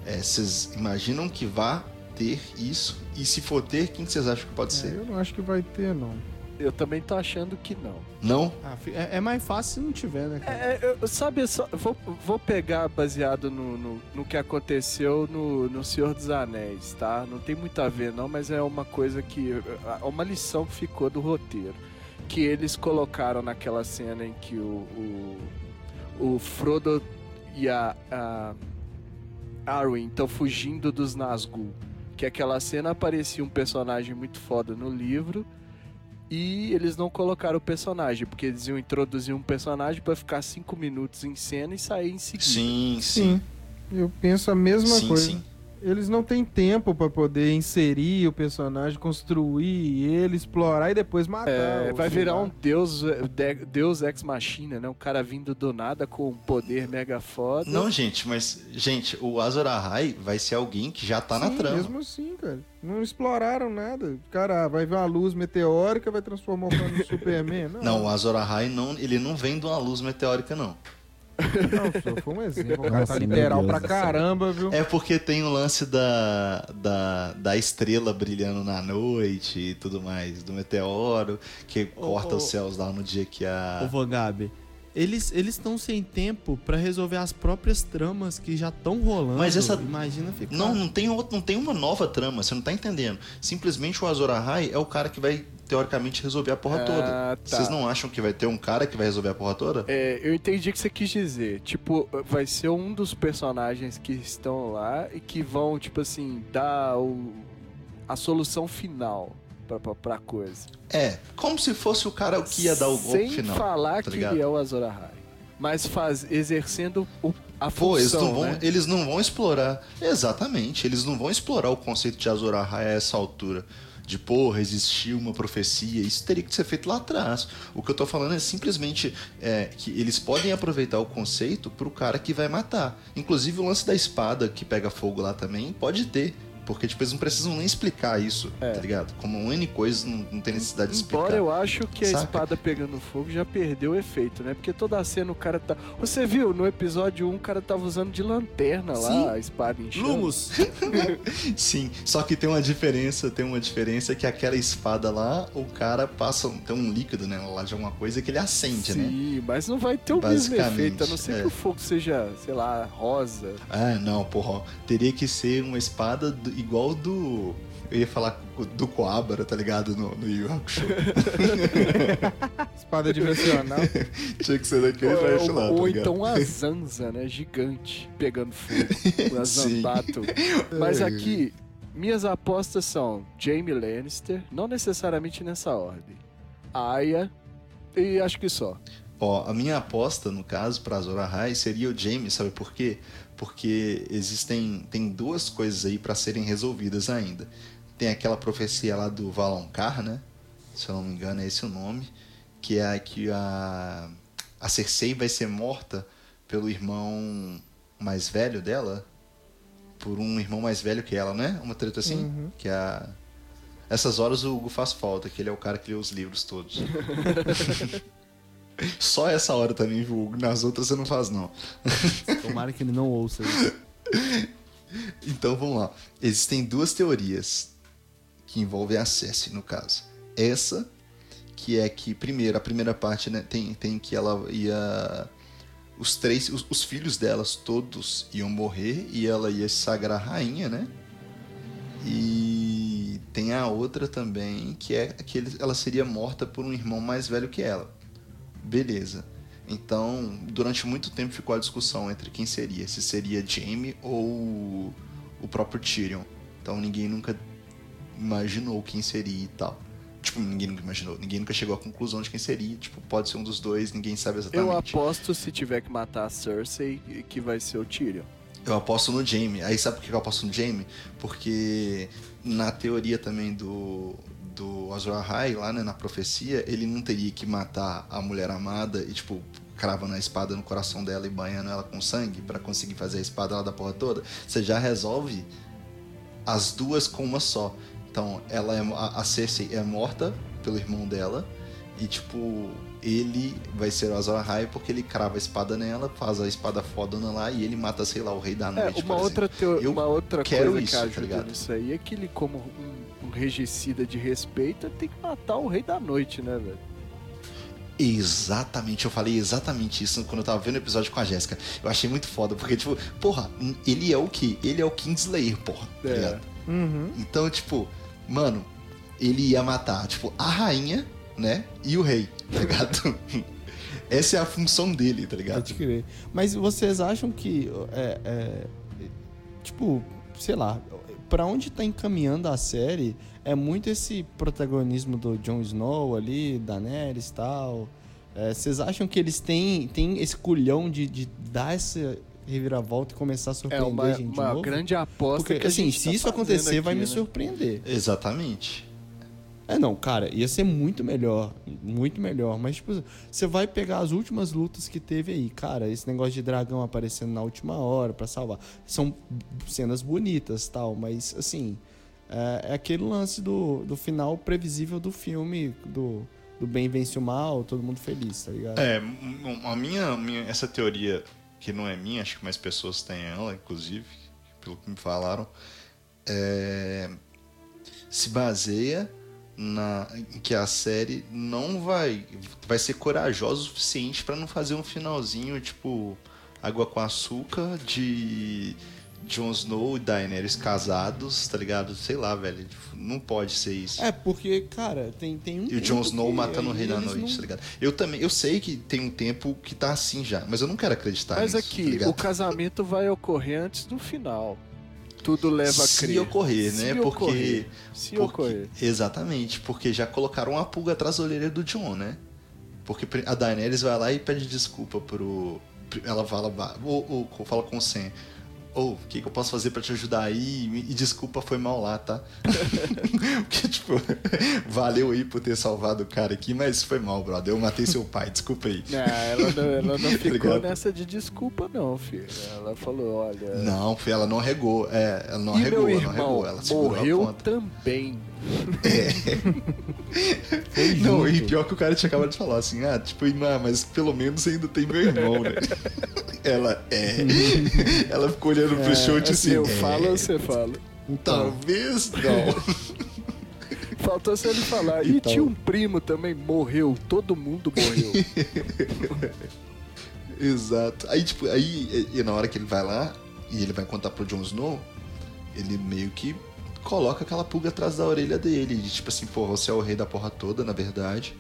É, vocês imaginam que vá ter isso? E se for ter, quem que vocês acham que pode É, ser? eu não acho que vai ter, não. Eu também tô achando que não. Não? Ah, é, é mais fácil se não tiver, né, cara? É, eu- sabe, só, vou, vou pegar baseado no, no, no que aconteceu no, no Senhor dos Anéis, tá? Não tem muito a ver, não, mas é uma coisa que. é Uma lição que ficou do roteiro. Que eles colocaram naquela cena em que o, o, o Frodo e a, a Arwen estão fugindo dos Nazgûl. Que aquela cena aparecia um personagem muito foda no livro e eles não colocaram o personagem, porque eles iam introduzir um personagem pra ficar cinco minutos em cena e sair em seguida. Sim, sim. Sim. Eu penso a mesma Sim, coisa. sim. Eles não têm tempo pra poder inserir o personagem, construir ele, explorar e depois matar. É, vai virar lá. um deus, de- deus ex machina, né? Um cara vindo do nada com um poder mega foda. Não, gente, mas, gente, o Azor Ahai vai ser alguém que já tá na Sim, trama. mesmo assim, cara. Não exploraram nada. Cara, vai ver uma luz meteórica, vai transformar o cara no Superman. Não, Não, o Azor Ahai não, ele não vem de uma luz meteórica, não. Não, só foi um exemplo. O cara tá Deus pra caramba, viu? É porque tem o lance da, da, da estrela brilhando na noite e tudo mais, do meteoro, que Ô, corta ô. os céus lá no dia que Ô, a. Vogabe, eles estão sem tempo pra resolver as próprias tramas que já estão rolando. Mas essa- Imagina ficar... Não, não tem, outro, não tem uma nova trama, você não tá entendendo. Simplesmente o Azor Ahai é o cara que vai, teoricamente, resolver a porra Ah, toda. tá. Vocês não acham que vai ter um cara que vai resolver a porra toda? É, eu entendi o que você quis dizer. Tipo, vai ser um dos personagens que estão lá e que vão, tipo assim, dar o, a solução final pra, pra, pra coisa. É, como se fosse o cara que ia dar o golpe Sem final. falar tá que ele é o Azor Ahai. Mas faz, exercendo o, a Pô, eles função, não, vão, né? eles não vão explorar. Exatamente, eles não vão explorar o conceito de Azor Ahai a essa altura. De, porra, existir uma profecia. Isso teria que ser feito lá atrás. O que eu tô falando é simplesmente é, que eles podem aproveitar o conceito pro cara que vai matar. Inclusive o lance da espada que pega fogo lá também pode ter. Porque, tipo, eles não precisam nem explicar isso, É. tá ligado? Como N coisa, não, não tem necessidade de explicar. Embora eu acho que a Saca? espada pegando fogo já perdeu o efeito, né? Porque toda a cena o cara tá. Você viu, no episódio 1 o cara tava usando de lanterna lá Sim. a espada em chamas. Lumos! Sim, só que tem uma diferença, tem uma diferença que aquela espada lá, o cara passa, um- tem um líquido, né, lá de alguma coisa que ele acende, né? Sim, mas não vai ter o mesmo efeito, a não ser é. que o fogo seja, sei lá, rosa. Ah, não, porra, teria que ser uma espada do- igual do... Eu ia falar do Coabra, tá ligado? No, no Yu Hakusho. Espada dimensional. Tinha que ser daquele ou trash lá, ou tá então a Zanza, né? Gigante, pegando fogo. A. Zanbato. Mas aqui, minhas apostas são Jaime Lannister, não necessariamente nessa ordem. Aya e acho que só. Ó, a minha aposta, no caso, pra Azor Ahai seria o Jaime, sabe por quê? Porque existem tem duas coisas aí pra serem resolvidas ainda. Tem aquela profecia lá do Valonqar, né? Se eu não me engano, é esse o nome. Que é a que a, a Cersei vai ser morta pelo irmão mais velho dela. Por um irmão mais velho que ela, né? Uma treta assim. Uhum. Que é a... Essas horas o Hugo faz falta, que ele é o cara que lê os livros todos. Só essa hora também, viu, Hugo? Nas outras você não faz, não. Tomara que ele não ouça isso. Então vamos lá. Existem duas teorias que envolvem a Cersei, no caso. Essa, que é que, primeiro, a primeira parte né, tem, tem que ela ia. Os três, os, os filhos delas todos iam morrer e ela ia se sagrar rainha, né? E tem a outra também, que é que ela seria morta por um irmão mais velho que ela. Beleza. Então, durante muito tempo ficou a discussão entre quem seria, se seria Jaime ou o próprio Tyrion. Então ninguém nunca imaginou quem seria e tal. Tipo, ninguém nunca imaginou, ninguém nunca chegou à conclusão de quem seria. Tipo, pode ser um dos dois, ninguém sabe Eu exatamente. aposto, se tiver que matar a Cersei, que vai ser o Tyrion. Eu aposto no Jaime. Aí sabe por que eu aposto no Jaime? Porque na teoria também do, do Azor Ahai, lá né, na profecia, ele não teria que matar a mulher amada e, tipo, cravando a espada no coração dela e banhando ela com sangue pra conseguir fazer a espada lá da porra toda. Você já resolve as duas com uma só. Então, ela é, a, Cersei é morta pelo irmão dela e, tipo, ele vai ser o Azor Ahai porque ele crava a espada nela, faz a espada fodona lá e ele mata, sei lá, o rei da É, noite, uma por outra, teo- Eu uma outra quero coisa isso, que tá ajuda ligado? nisso aí é que ele, como um regicida de respeito, ele tem que matar o rei da noite, né, velho? Exatamente, eu falei exatamente isso quando eu tava vendo o episódio com a Jéssica. Eu achei muito foda, porque, tipo, porra, ele é o quê? Ele é o Kingslayer, porra, tá É. ligado? Uhum. Então, tipo, mano, ele ia matar, tipo, a rainha, né? E o rei, tá ligado? Essa é a função dele, tá ligado? Pode crer. Mas vocês acham que é, é, tipo, sei lá, pra onde tá encaminhando a série é muito esse protagonismo do Jon Snow ali, Daenerys e tal. É, Vocês acham que eles têm, têm esse culhão de, de dar essa reviravolta e começar a É surpreender uma, a gente de uma novo? grande aposta Porque, que a assim, gente se tá isso acontecer, vai aqui, me né? surpreender. Exatamente. É, não, cara, ia ser muito melhor. Muito melhor. Mas, tipo, você vai pegar as últimas lutas que teve aí. Cara, esse negócio de dragão aparecendo na última hora pra salvar. São cenas bonitas tal, mas, assim, é, é aquele lance do, do final previsível do filme, do, do bem vence o mal, todo mundo feliz, tá ligado? É, a minha, minha- essa teoria, que não é minha, acho que mais pessoas têm ela, inclusive, pelo que me falaram, é, se baseia na em que a série não vai vai ser corajosa o suficiente pra não fazer um finalzinho tipo água com açúcar de Jon Snow e Daenerys casados, tá ligado? Sei lá, velho, tipo, não pode ser isso. É, porque, cara, tem, tem um. E o Jon Snow matando o Rei da Noite, não- tá ligado? Eu também, eu sei que tem um tempo que tá assim já, mas eu não quero acreditar Mas nisso, tá aqui, ligado? o casamento vai ocorrer antes do final. Tudo leva a Se crer. ocorrer, né? Se Porque- ocorrer. Se Porque- ocorrer. Exatamente, porque já colocaram uma pulga atrás da orelha do Jon, né? Porque a Daenerys vai lá e pede desculpa pro. Ela fala, ou, ou fala com o Sam. Ou, o que, que eu posso fazer pra te ajudar aí? E desculpa, foi mal lá, tá? Porque, tipo, valeu aí por ter salvado o cara aqui, mas foi mal, brother. Eu matei seu pai, desculpa aí. Não, ela não, ela não ficou Obrigado. nessa de desculpa, não, filho. Ela falou, olha. Não, filho, ela não regou. É, ela não e regou, ela não regou. Ela a morreu ponta. também. Não, e pior que o cara tinha acabado de falar assim, ah, tipo, mas pelo menos ainda tem meu irmão, né? Ela é. ela ficou olhando pro show e É, disse eu assim, falo é, ou você fala? talvez não. Faltou só ele falar. E Então. tinha um primo também, morreu. Todo mundo morreu. Exato. Aí, tipo, aí e, e na hora que ele vai lá e ele vai contar pro Jon Snow, ele meio que coloca aquela pulga atrás da orelha dele. De, tipo assim, pô, você é o rei da porra toda, na verdade.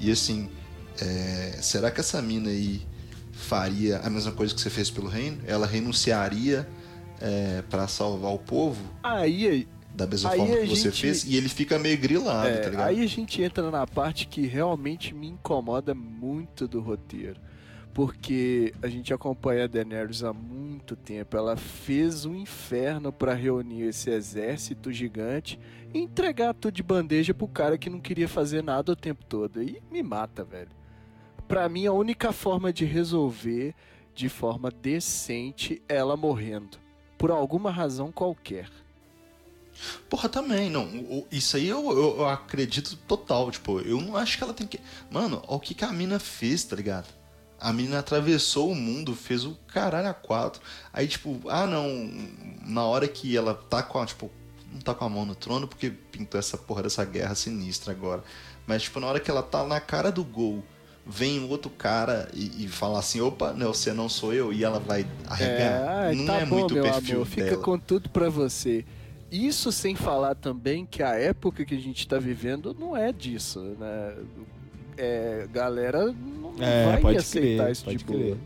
E assim, é, será que essa mina aí faria a mesma coisa que você fez pelo reino? Ela renunciaria é, para salvar o povo Aí, da mesma Aí forma que você gente- fez? E ele fica meio grilado, é, tá ligado? aí a gente entra na parte que realmente me incomoda muito do roteiro. Porque a gente acompanha a Daenerys há muito tempo. Ela fez um inferno pra reunir esse exército gigante e entregar tudo de bandeja pro cara que não queria fazer nada o tempo todo. E me mata, velho. Pra mim, a única forma de resolver de forma decente é ela morrendo. Por alguma razão qualquer. Porra, também, não. Isso aí eu, eu- eu acredito total. Tipo, eu não acho que ela tem que. Mano, olha o que, que a mina fez, tá ligado? A mina atravessou o mundo, fez o caralho a quatro. Aí, tipo, ah não. Na hora que ela tá com a. Tipo, não tá com a mão no trono porque pintou essa porra dessa guerra sinistra agora. Mas, tipo, na hora que ela tá na cara do gol, vem um outro cara e, e fala assim: opa, não, você não sou eu, e ela vai arregar. ai, não tá é bom, muito meu perfil amor, fica dela. com tudo pra você. Isso sem falar também que a época que a gente tá vivendo não é disso, né? É, galera não É, vai pode aceitar crer, isso pode de boa. crer.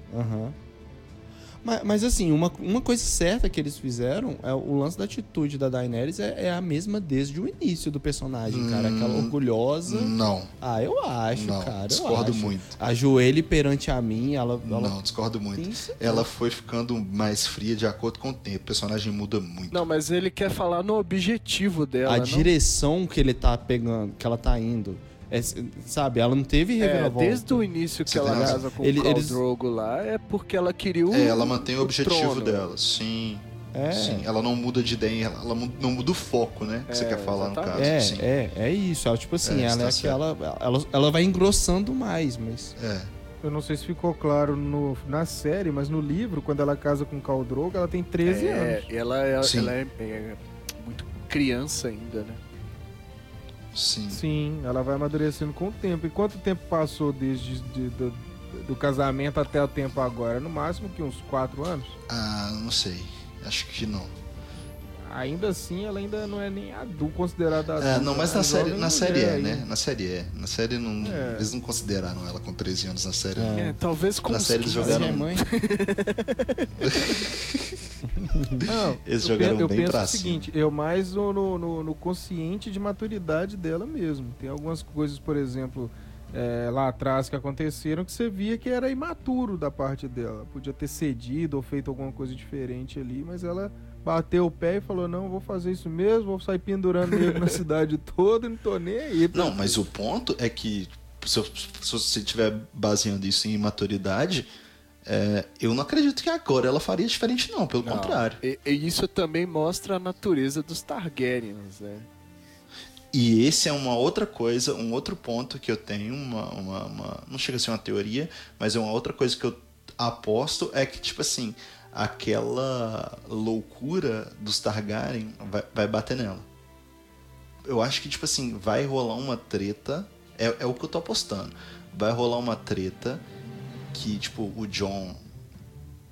Mas, mas assim, uma, uma coisa certa que eles fizeram é o lance da atitude da Daenerys é, é a mesma desde o início do personagem, cara. Aquela Hum, orgulhosa. Não, Ah, eu acho, não, cara. eu discordo acho. muito. Ajoelhe perante a mim, ela. ela Não, discordo muito. Ela foi ficando mais fria de acordo com o tempo. O personagem muda muito. Não, mas ele quer falar no objetivo dela, a não? direção que ele tá pegando, que ela tá indo. É, sabe, ela não teve É, reviravolta. desde o início que Você ela casa com Ele- o Khal eles- Drogo lá, é porque ela queria o É, ela mantém o objetivo trono. dela. Sim, É. sim. Ela não muda de ideia, ela, ela não muda o foco, né? Que você É, quer falar no exatamente. caso. É, sim. é, é isso. Ela, tipo assim, É, ela tá é aquela. Ela, ela vai engrossando mais, mas. É. Eu não sei se ficou claro no, na série, mas no livro, quando ela casa com o Khal Drogo, ela tem 13 É, anos. ela, é, ela é, é muito criança ainda, né? Sim. Sim, ela vai amadurecendo com o tempo. E quanto tempo passou desde de- do, do casamento até o tempo agora? No máximo que uns quatro anos? Ah, não sei. Acho que não. Ainda assim, ela ainda não é nem adulto, considerada adulta. É, não, mas na Ela série, na série é, né? ainda. Na série é. Na série não. É. Eles não consideraram ela com 13 anos na série. É. não. É, talvez com Na série eles 15. jogaram- é mãe. Não, Eles eu jogaram penso, eu bem penso pra o seguinte, eu mais no, no, no- no consciente de maturidade dela mesmo. Tem algumas coisas, por exemplo, é, lá atrás que aconteceram que você via que era imaturo da parte dela. Podia ter cedido ou feito alguma coisa diferente ali, mas ela bateu o pé e falou, não, vou fazer isso mesmo, vou sair pendurando nego na cidade toda, não tô nem aí. Não, mas o ponto é que se, eu- se você estiver baseando isso em imaturidade, é, eu não acredito que agora ela faria diferente, não. Pelo Não. contrário. E, e isso também mostra a natureza dos Targaryens, né? E esse é uma outra coisa, um outro ponto que eu tenho, uma, uma, uma- não chega a ser uma teoria, mas é uma outra coisa que eu aposto é que, tipo assim, aquela loucura dos Targaryen vai, vai bater nela. Eu acho que, tipo assim, vai rolar uma treta, é, é o que eu tô apostando, vai rolar uma treta que, tipo, o John,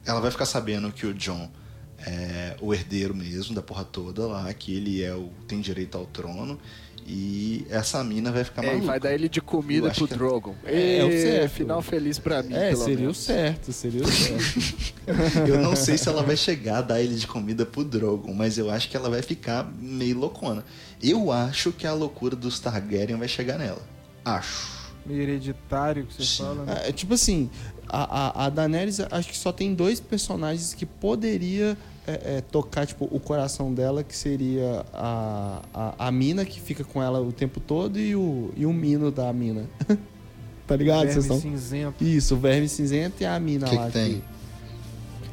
ela vai ficar sabendo que o John é o herdeiro mesmo da porra toda lá, que ele é o tem direito ao trono e essa mina vai ficar É, maluca. vai dar ele de comida pro que é- Drogon. É, é o certo. Final feliz pra mim, É, pelo seria o menos. certo, seria o certo. Eu não sei se ela vai chegar a dar ele de comida pro Drogon, mas eu acho que ela vai ficar meio loucona. Eu acho que a loucura dos Targaryen vai chegar nela. Acho. Meio hereditário que você Sim. fala, né? É, tipo assim, a, a, a Daenerys acho que só tem dois personagens que poderia é, é, tocar tipo, o coração dela, que seria a, a, a Mina, que fica com ela o tempo todo, e o, e o Mino da Mina. tá ligado? Verme Vocês estão... cinzento. Isso, o Verme Cinzento e a Mina Que lá. que tem?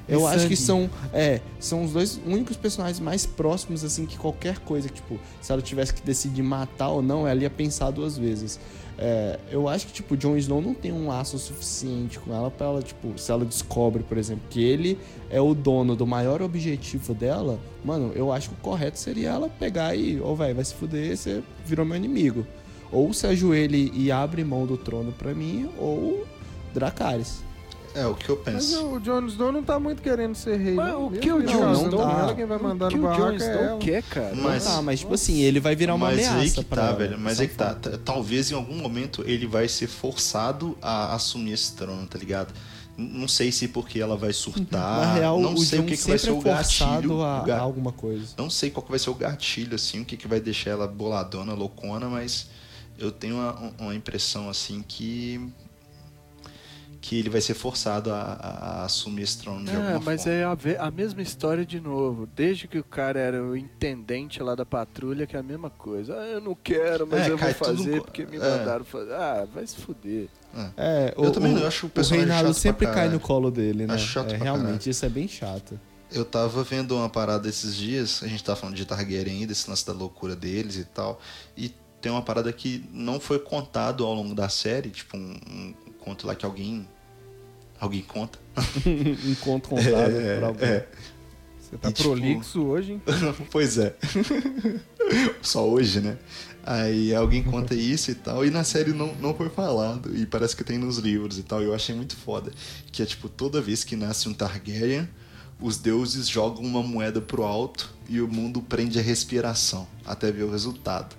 Eu E acho que são, é, são os dois únicos personagens mais próximos, assim, que qualquer coisa, que, tipo, se ela tivesse que decidir matar ou não, ela ia pensar duas vezes. É, eu acho que, tipo, Jon Snow não tem um laço suficiente com ela pra ela, tipo, se ela descobre, por exemplo, que ele é o dono do maior objetivo dela, mano, eu acho que o correto seria ela pegar e, ô, velho, vai se fuder, você virou meu inimigo. Ou se ajoelha e abre mão do trono pra mim, ou Dracarys. É o que eu Mas penso. o Jon Snow não tá muito querendo ser rei. Mas não. o que o Jon Snow- com ela, quem vai mandar o que no o Jon é Snow ela. quer, cara? Mas- Ah, mas tipo assim, ele vai virar uma Mas ameaça aí que pra tá, velho. Mas aí que tá. Talvez em algum momento ele vai ser forçado a assumir esse trono, tá ligado? Não sei se porque ela vai surtar. Na real, não o sei Jon o que, que vai ser o é forçado gatilho. a, o ga- a alguma coisa. Não sei qual que vai ser o gatilho, assim, o que, que vai deixar ela boladona, loucona, mas eu tenho uma, uma impressão, assim, que. Que ele vai ser forçado a, a- assumir esse trono de Ah, alguma mas forma. é a, a mesma história de novo. Desde que o cara era o intendente lá da patrulha, que é a mesma coisa. Ah, eu não quero, mas É, eu vou fazer no- porque me é. mandaram fazer. Ah, vai se fuder. É, Eu também não, eu acho o o personagem Reinaldo chato pra sempre cai no colo dele, né? Acho chato é, pra realmente, caralho. isso é bem chato. Eu tava vendo uma parada esses dias, a gente tava falando de Targaryen ainda, esse lance da loucura deles e tal, e tem uma parada que não foi contado ao longo da série, tipo um conto lá que alguém alguém conta. um conto contado por alguém. é. Você tá E, tipo, prolixo hoje, hein? pois é. Só hoje, né? Aí alguém conta isso e tal, e na série não, não foi falado, e parece que tem nos livros e tal, e eu achei muito foda. Que é tipo, toda vez que nasce um Targaryen, os deuses jogam uma moeda pro alto e o mundo prende a respiração, até ver o resultado,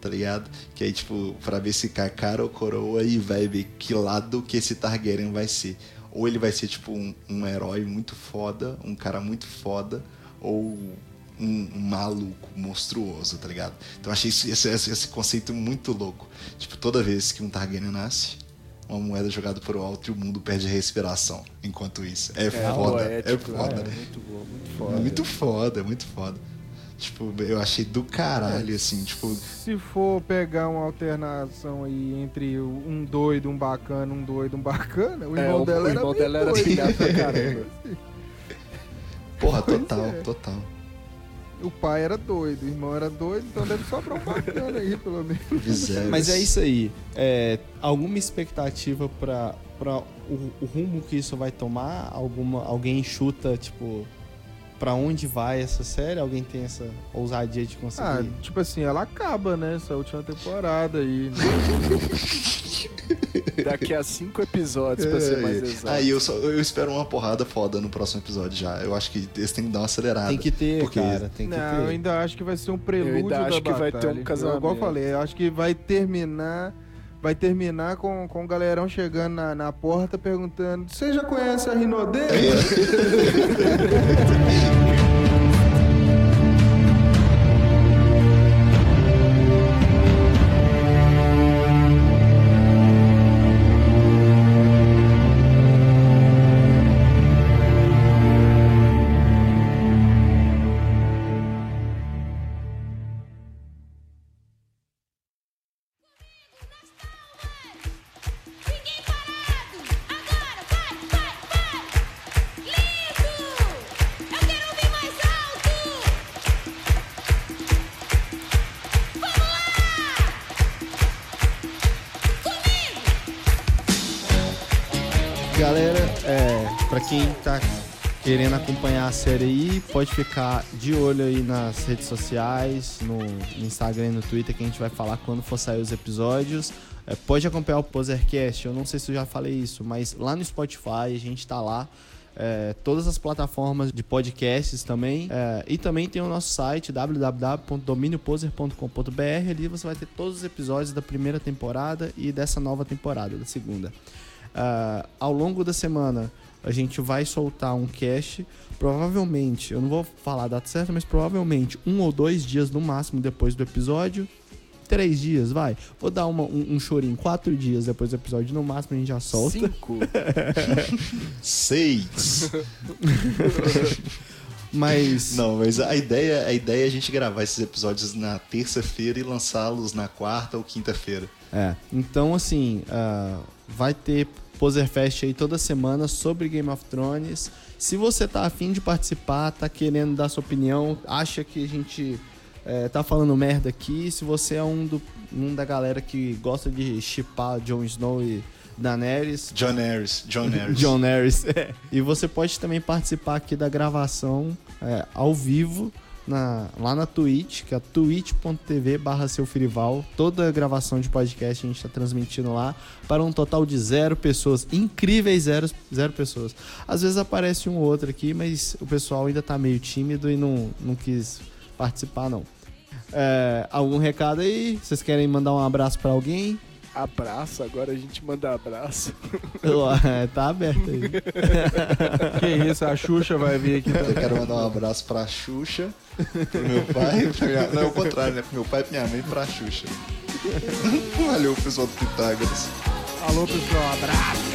tá ligado? Que aí, tipo, pra ver se cai cara ou coroa e vai ver que lado que esse Targaryen vai ser. Ou ele vai ser, tipo, um, um herói muito foda, um cara muito foda, ou um, um maluco monstruoso, tá ligado? Então eu achei esse, esse, esse conceito muito louco. Tipo, toda vez que um Targaryen nasce, uma moeda jogada pro alto e o mundo perde a respiração. Enquanto isso. É, foda. é poético, foda. né? Muito bom, muito foda. Muito foda, muito foda. Tipo, eu achei do caralho, assim, tipo. Se for pegar uma alternação aí entre um doido, um bacana, um doido, um bacana, o É, irmão o, dela o era irmão meio dela era pra caramba. Porra, Pois total, é. total. O pai era doido, o irmão era doido, então deve sobrar um bacana aí, pelo menos. Mas é isso aí. É, alguma expectativa pra, pra o, o rumo que isso vai tomar? Alguma, alguém chuta, tipo, pra onde vai essa série? Alguém tem essa ousadia de conseguir? Ah, tipo assim, ela acaba, né? Essa última temporada aí. Daqui a cinco episódios, pra ser mais exato. Aí eu, só, eu espero uma porrada foda no próximo episódio já. Eu acho que eles têm que dar uma acelerada. tem que ter, porque- cara. Tem que Não, eu ter. ainda acho que vai ser um prelúdio ainda da acho que vai ter um batalha. casamento. Igual eu falei, eu acho que vai terminar... Vai terminar com, com o galerão chegando na, na porta perguntando Você já conhece a Rinodê? é, pra quem tá querendo acompanhar a série aí, pode ficar de olho aí nas redes sociais, no Instagram e no Twitter, que a gente vai falar quando for sair os episódios. É, pode acompanhar o Posercast, eu não sei se eu já falei isso, mas lá no Spotify a gente tá lá. é, todas as plataformas de podcasts também. é, e também tem o nosso site www.dominioposer.com.br. Ali você vai ter todos os episódios da primeira temporada e dessa nova temporada, da segunda. Ah, ao longo da semana a gente vai soltar um cast. Provavelmente, eu não vou falar a data certa, mas provavelmente um ou dois dias no máximo depois do episódio. Três dias, vai. Vou dar uma- um, um chorinho. Quatro dias depois do episódio, no máximo a gente já solta. Cinco. Seis. Mas. Não, mas a ideia, a ideia é a gente gravar esses episódios na terça-feira e lançá-los na quarta ou quinta-feira. É. Então, assim, ah, vai ter Poserfest aí toda semana sobre Game of Thrones. Se você tá afim de participar, tá querendo dar sua opinião, acha que a gente é, tá falando merda aqui, se você é um, do, um da galera que gosta de chipar Jon Snow e Daenerys, John Harris. John Harris. John Harris. é. E você pode também participar aqui da gravação é, ao vivo na- lá na Twitch, que é twitch.tv barra seu Firival. Toda a gravação de podcast a gente está transmitindo lá para um total de zero pessoas. Incríveis zero, zero pessoas. Às vezes aparece um ou outro aqui, mas o pessoal ainda tá meio tímido e não, não quis participar, não. É, algum recado aí? Vocês querem mandar um abraço para alguém? Abraço, agora a gente manda abraço. tá aberto aí. que isso, a Xuxa vai vir aqui Eu quero mandar um abraço pra Xuxa, pro meu pai, pra minha... não, é o contrário, né? Pro meu pai, pra minha mãe e pra Xuxa. Valeu, pessoal do Pitágoras. Alô, pessoal, abraço.